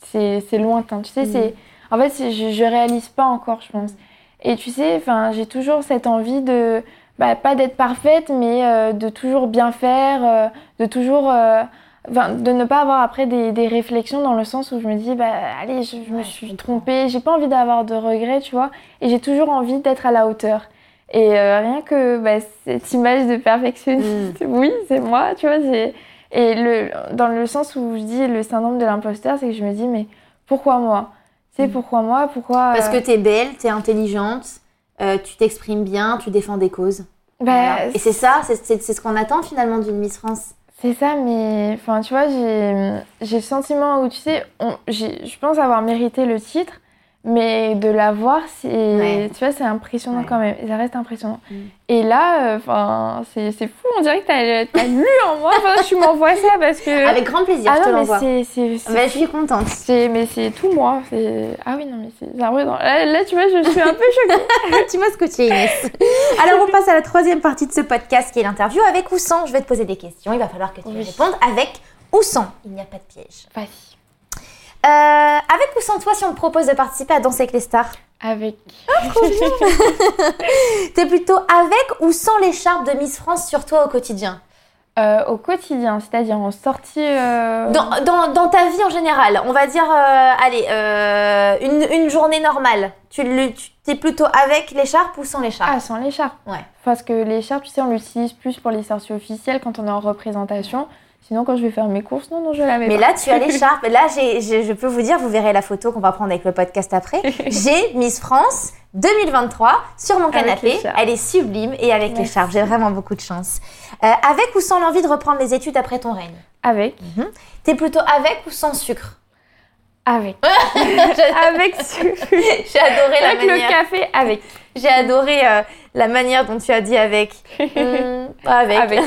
S2: c'est, c'est lointain. Tu sais,
S1: Mm.
S2: c'est, en fait, je, je réalise pas encore, je pense. Et tu sais, enfin, j'ai toujours cette envie de, bah, pas d'être parfaite, mais euh, de toujours bien faire, euh, de toujours, euh, de ne pas avoir après des, des réflexions dans le sens où je me dis, bah, allez, je, je me suis trompée, j'ai pas envie d'avoir de regrets, tu vois, et j'ai toujours envie d'être à la hauteur. Et rien que bah, cette image de perfectionniste, oui, c'est moi, tu vois, c'est... Et le, dans le sens où je dis le syndrome de l'imposteur, c'est que je me dis, mais pourquoi moi? Tu sais, pourquoi moi Pourquoi...
S1: Parce que
S2: euh,
S1: t'es belle, t'es intelligente, euh, tu t'exprimes bien, tu défends des causes.
S2: bah,
S1: Voilà. Et c'est ça, c'est ce qu'on attend finalement d'une Miss France.
S2: C'est ça, mais enfin, tu vois, j'ai le sentiment où, tu sais, on- je pense avoir mérité le titre, mais de l'avoir, c'est,
S1: Ouais.
S2: tu vois, c'est impressionnant
S1: Ouais.
S2: quand même. Ça reste impressionnant.
S1: Mm.
S2: Et là, enfin, c'est c'est fou. On dirait que t'as as lu en moi. Enfin, tu m'envoies ça parce que.
S1: Avec grand plaisir,
S2: ah
S1: je te l'envoie.
S2: c'est c'est c'est
S1: Bah, je suis contente.
S2: c'est- mais c'est tout moi. C'est ah oui non mais c'est c'est. Là, là, tu vois, je suis un peu choquée.
S1: tu m'as scotché Inès. Alors on passe à la troisième partie de ce podcast qui est l'interview avec ou sans. Je vais te poser des questions, il va falloir que tu
S2: Oui.
S1: répondes avec ou sans. Il n'y a pas de piège.
S2: Vas-y.
S1: Euh, avec ou sans toi, si on te propose de participer à Danser avec les stars,
S2: Avec.
S1: t'es plutôt avec ou sans l'écharpe de Miss France sur toi au quotidien
S2: Euh, au quotidien, c'est-à-dire en sortie. euh,
S1: dans, dans, dans ta vie en général, on va dire, euh, allez, une, une journée normale, tu, tu es plutôt avec l'écharpe ou sans l'écharpe
S2: Ah, sans l'écharpe.
S1: Ouais.
S2: Parce que l'écharpe, tu sais, on l'utilise plus pour les sorties officielles quand on est en représentation. Sinon, quand je vais faire mes courses, non, non, je la mets
S1: Mais
S2: pas.
S1: là, tu as l'écharpe. Là, j'ai- j'ai- je peux vous dire, vous verrez la photo qu'on va prendre avec le podcast après. J'ai Miss France 2023 sur mon canapé. Elle est sublime et avec l'écharpe. J'ai vraiment beaucoup de chance. Euh, avec ou sans l'envie de reprendre les études après ton règne?
S2: Avec.
S1: T'es plutôt avec ou sans sucre?
S2: Avec. avec
S1: J'ai adoré la
S2: avec
S1: manière.
S2: le café, avec.
S1: J'ai adoré euh, la manière dont tu as dit avec. Pas avec.
S2: Avec.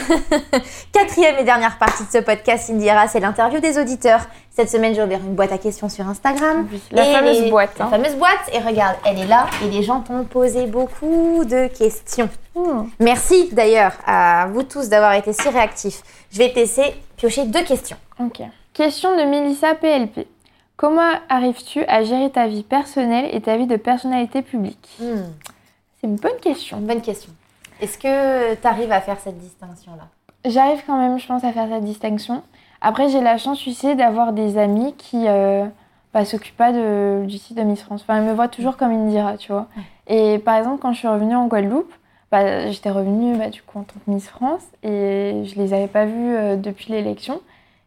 S1: Quatrième et dernière partie de ce podcast, Indira, c'est l'interview des auditeurs. Cette semaine, j'ai ouvert une boîte à questions sur Instagram.
S2: Oui, la
S1: Et
S2: fameuse
S1: les-
S2: boîte.
S1: La
S2: hein.
S1: fameuse boîte. Et regarde, elle est là et les gens t'ont posé beaucoup de questions.
S2: Hmm.
S1: Merci d'ailleurs à vous tous d'avoir été si réactifs. Je vais te laisser piocher deux questions.
S2: Ok. Question de Mélissa PLP. Comment arrives-tu à gérer ta vie personnelle et ta vie de personnalité publique C'est une bonne question.
S1: Une bonne question. Est-ce que tu arrives à faire cette distinction-là?
S2: J'arrive quand même, je pense, à faire cette distinction. Après, j'ai la chance, tu sais, d'avoir des amis qui euh, bah, s'occupent pas de, du site de Miss France. Enfin, ils me voient toujours comme Indira, tu vois. Et par exemple, quand je suis revenue en Guadeloupe, bah, j'étais revenue bah, du coup en tant que Miss France et je les avais pas vus euh, depuis l'élection.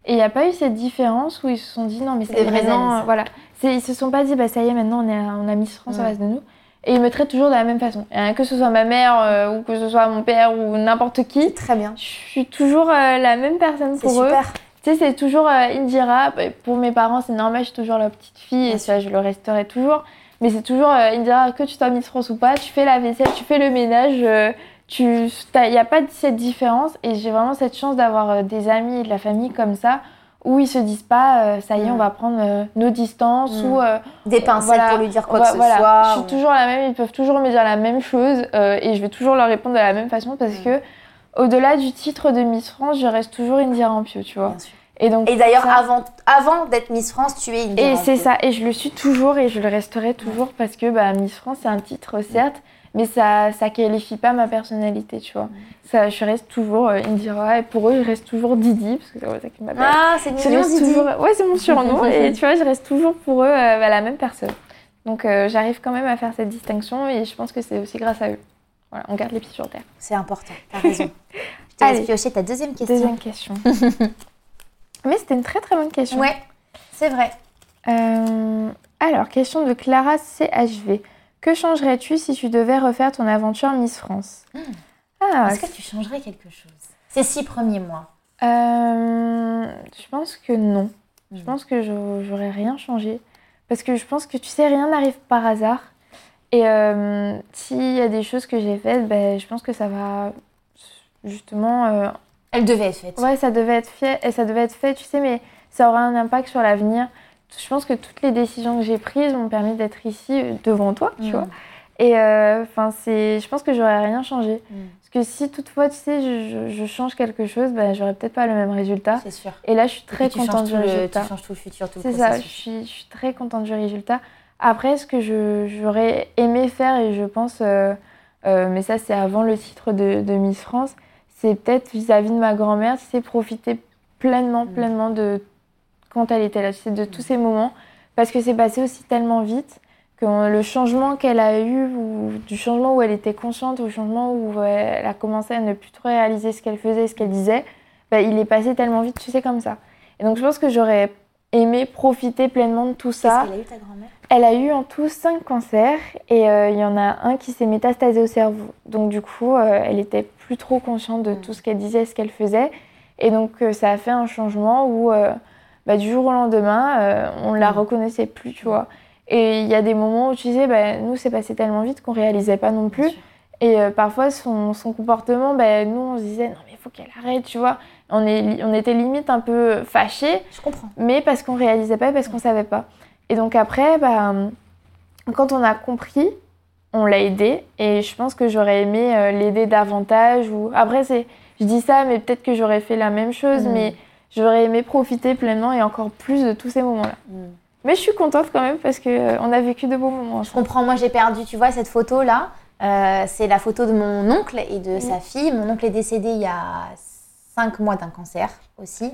S2: Et il n'y a pas eu cette différence où ils se sont dit non, mais
S1: C'est
S2: ça. euh, voilà. Ils se sont pas dit bah ça y est, maintenant on, est, on a Miss France en face de nous. Et ils me traitent toujours de la même façon. Et, que ce soit ma mère euh, ou que ce soit mon père ou n'importe qui,
S1: Très bien.
S2: je suis toujours euh, la même personne pour eux.
S1: super.
S2: Tu sais, c'est toujours euh, Indira. Bah, Pour mes parents, c'est normal, je suis toujours la petite fille et ça, je le resterai toujours. Mais c'est toujours Indira, que tu sois Miss France ou pas, tu fais la vaisselle, tu fais le ménage. Il n'y a pas cette différence et j'ai vraiment cette chance d'avoir euh, des amis et de la famille comme ça où ils se disent pas euh, ça y est
S1: Mm.
S2: on va prendre euh, nos distances
S1: Mm.
S2: ou euh,
S1: Des pincettes
S2: Voilà.
S1: pour lui dire quoi que ce
S2: voilà.
S1: soit.
S2: Je suis
S1: ou-
S2: toujours la même, ils peuvent toujours me dire la même chose et je vais toujours leur répondre de la même façon parce
S1: Mm.
S2: que au-delà du titre de Miss France, je reste toujours Indira Rampio, tu vois.
S1: Bien sûr.
S2: Et donc
S1: Et d'ailleurs,
S2: ça-
S1: avant, avant d'être Miss France, tu es une
S2: et c'est ça, et je le suis toujours et je le resterai
S1: Mm.
S2: toujours parce que bah, Miss France c'est un titre certes, mais ça ça qualifie pas ma personnalité, tu vois. Ça, je reste toujours euh, Indira et pour eux je reste toujours Didi parce que c'est comme ça qu'ils m'appellent.
S1: Ah, c'est mignon, Didi.
S2: toujours... Ouais, c'est mon surnom. et tu vois, je reste toujours pour eux euh, bah, la même personne. Donc euh, j'arrive quand même à faire cette distinction et je pense que c'est aussi grâce à eux. Voilà, on garde les pieds sur terre.
S1: C'est important, t'as raison. Je te laisse piocher ta deuxième question.
S2: Deuxième question. Mais c'était une très très bonne question.
S1: Ouais, c'est vrai.
S2: Euh, alors, question de Clara CHV. Que changerais-tu si tu devais refaire ton aventure Miss France?
S1: Hmm.
S2: Ah,
S1: Est-ce que tu changerais quelque chose? Ces six premiers mois.
S2: euh, je pense que non. Je
S1: Hmm.
S2: pense que je- j'aurais rien changé. Parce que je pense que tu sais, rien n'arrive par hasard. Et euh, s'il y a des choses que j'ai faites, ben, je pense que ça va justement. euh,
S1: Elle devait être faite.
S2: ouais, ça devait être fait, et ça devait être fait, tu sais, mais ça aura un impact sur l'avenir. Je pense que toutes les décisions que j'ai prises m'ont permis d'être ici euh, devant toi, tu
S1: Mm.
S2: vois. Et euh, enfin, c'est, je pense que j'aurais rien changé.
S1: Mm.
S2: Parce que si toutefois, tu sais, je, change quelque chose, ben, j'aurais peut-être pas le même résultat.
S1: C'est sûr.
S2: Et là, je suis très contente du
S1: le-
S2: résultat.
S1: Tu changes tout le futur, tout le
S2: C'est ça, je suis, je suis très contente du résultat. Après, ce que j'aurais aimé faire, et je pense, euh, euh, mais ça c'est avant le titre de, de Miss France, c'est peut-être vis-à-vis de ma grand-mère, sais, profiter pleinement,
S1: Mm.
S2: pleinement de quand elle était là, tu sais, de tous ces moments, parce que c'est passé aussi tellement vite que le changement qu'elle a eu, ou du changement où elle était consciente, au changement où euh, elle a commencé à ne plus trop réaliser ce qu'elle faisait, ce qu'elle disait, bah, il est passé tellement vite, tu sais, comme ça. Et donc je pense que j'aurais aimé profiter pleinement de tout ça.
S1: qu'elle a eu ta grand-mère?
S2: Elle a eu en tout 5 cancers et euh, il y en a un qui s'est métastasé au cerveau. Donc du coup, euh, elle était plus trop consciente de
S1: Mm.
S2: tout ce qu'elle disait, ce qu'elle faisait. Et donc euh, ça a fait un changement où bah, du jour au lendemain, euh, on la
S1: Mm.
S2: reconnaissait plus, tu vois. Et il y a des moments où tu disais, bah, nous c'est passé tellement vite qu'on réalisait pas non plus. Et euh, parfois, son, son comportement, ben, nous, on se disait, non, mais il faut qu'elle arrête, tu vois. On, est, on était limite un peu fâchés,
S1: Je comprends.
S2: mais parce qu'on réalisait pas, parce qu'on savait pas. Et donc après, bah, quand on a compris, on l'a aidé. Et je pense que j'aurais aimé euh, l'aider davantage. Ou... Après, c'est, je dis ça, mais peut-être que j'aurais fait la même chose,
S1: Mm.
S2: mais j'aurais aimé profiter pleinement et encore plus de tous ces moments-là.
S1: Mm.
S2: Mais je suis contente quand même parce qu'on a vécu de beaux moments
S1: Je comprends, moi j'ai perdu, tu vois, cette photo-là. euh, c'est la photo de mon oncle et de
S2: Oui.
S1: sa fille. Mon oncle est décédé il y a cinq mois d'un cancer aussi.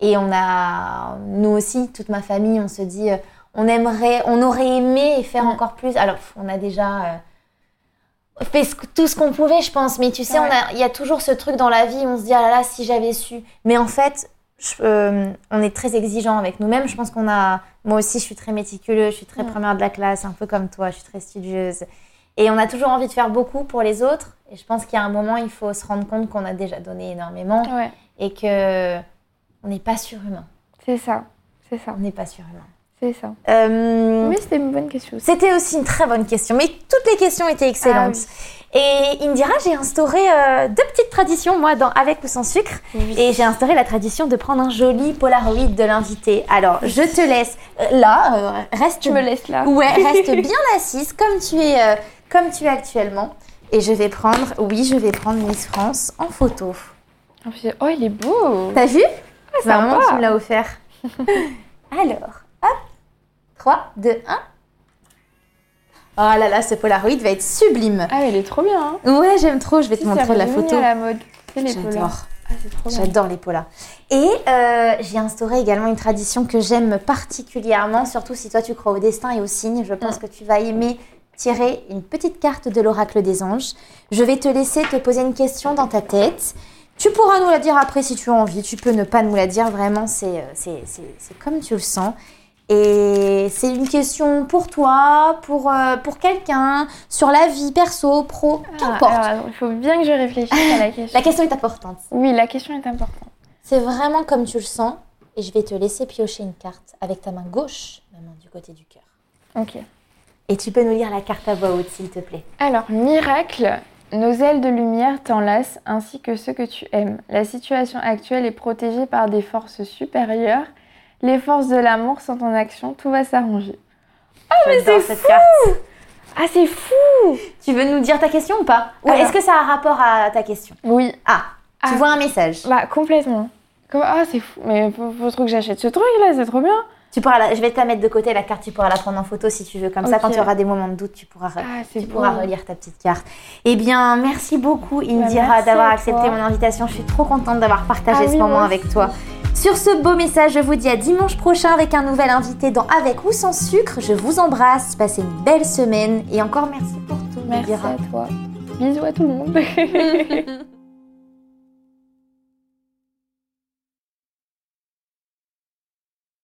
S1: Et on a, nous aussi, toute ma famille, on se dit, euh, on aimerait, on aurait aimé faire
S2: Mm.
S1: encore plus. Alors, on a déjà euh, fait tout ce qu'on pouvait, je pense. Mais tu sais,
S2: Ouais.
S1: il y a toujours ce truc dans la vie, on se dit, ah là là, si j'avais su. Mais en fait, je- euh, on est très exigeant avec nous-mêmes. Je pense qu'on a, moi aussi, je suis très méticuleuse, je suis très
S2: Mm.
S1: première de la classe, un peu comme toi, je suis très studieuse. Et on a toujours envie de faire beaucoup pour les autres. Et je pense qu'il y a un moment, il faut se rendre compte qu'on a déjà donné énormément
S2: Ouais,
S1: et que on n'est pas surhumain.
S2: c'est ça. C'est ça.
S1: On n'est pas surhumain.
S2: C'est ça.
S1: Euh,
S2: Oui, c'était une bonne question.
S1: C'était aussi une très bonne question, mais toutes les questions étaient excellentes.
S2: Ah
S1: Et Indira, j'ai instauré euh, deux petites traditions, moi, dans Avec ou sans sucre.
S2: Oui.
S1: Et j'ai instauré la tradition de prendre un joli Polaroid de l'invité. Alors, je te laisse euh, là, euh, reste.
S2: Tu me laisses là.
S1: Ouais, reste bien assise comme tu es, comme tu es actuellement. Et je vais prendre, oui, je vais prendre Miss France en photo.
S2: Oh, il est beau.
S1: T'as vu?
S2: Sympa.
S1: Maman, tu me l'as offert. Alors, 3, 2, 1. Oh là là, ce Polaroid va être sublime.
S2: Ah, mais il est trop bien. Hein.
S1: Ouais, j'aime trop, je vais te montrer la photo.
S2: à la mode. C'est les
S1: J'adore.
S2: Ah.
S1: J'adore les polas. Et euh, j'ai instauré également une tradition que j'aime particulièrement, surtout si toi tu crois au destin et aux signes. Je pense que tu vas aimer tirer une petite carte de l'oracle des anges. Je vais te laisser te poser une question dans ta tête. Tu pourras nous la dire après si tu as envie. Tu peux ne pas nous la dire. Vraiment, c'est euh, c'est comme tu le sens. Et c'est une question pour toi, pour, euh, pour quelqu'un, sur la vie, perso, pro,
S2: Ah,
S1: qu'importe.
S2: attends, il faut bien que je réfléchisse à la question.
S1: La question est importante.
S2: Oui, la question est importante.
S1: C'est vraiment comme tu le sens. Et je vais te laisser piocher une carte avec ta main gauche, la main du côté du cœur.
S2: Ok.
S1: Et tu peux nous lire la carte à voix haute, s'il te plaît.
S2: Alors, miracle, nos ailes de lumière t'enlacent ainsi que ceux que tu aimes. La situation actuelle est protégée par des forces supérieures. Les forces de l'amour sont en action, tout va s'arranger.
S1: mais
S2: c'est
S1: carte.
S2: Ah, c'est fou
S1: Tu veux nous dire ta question ou pas? Ou est-ce que ça a rapport à ta question?
S2: Oui,
S1: Ah, tu
S2: Ah.
S1: vois un message.
S2: bah complètement. Ah, c'est fou. Mais faut, faut trop que j'achète ce truc là, c'est trop bien.
S1: Tu pourras la- Je vais te la mettre de côté, la carte, tu pourras la prendre en photo si tu veux. Comme ça, quand tu auras des moments de doute, tu pourras,
S2: Ah,
S1: tu pourras relire ta petite carte. Eh bien, merci beaucoup, Indira,
S2: merci
S1: d'avoir accepté mon invitation. Je suis trop contente d'avoir partagé
S2: Ah
S1: ce
S2: oui,
S1: moment avec toi. Sur ce beau message, je vous dis à dimanche prochain avec un nouvel invité dans Avec ou sans sucre. Je vous embrasse, passez une belle semaine et encore merci pour tout,
S2: Merci
S1: Indira.
S2: à toi. Bisous à tout le monde.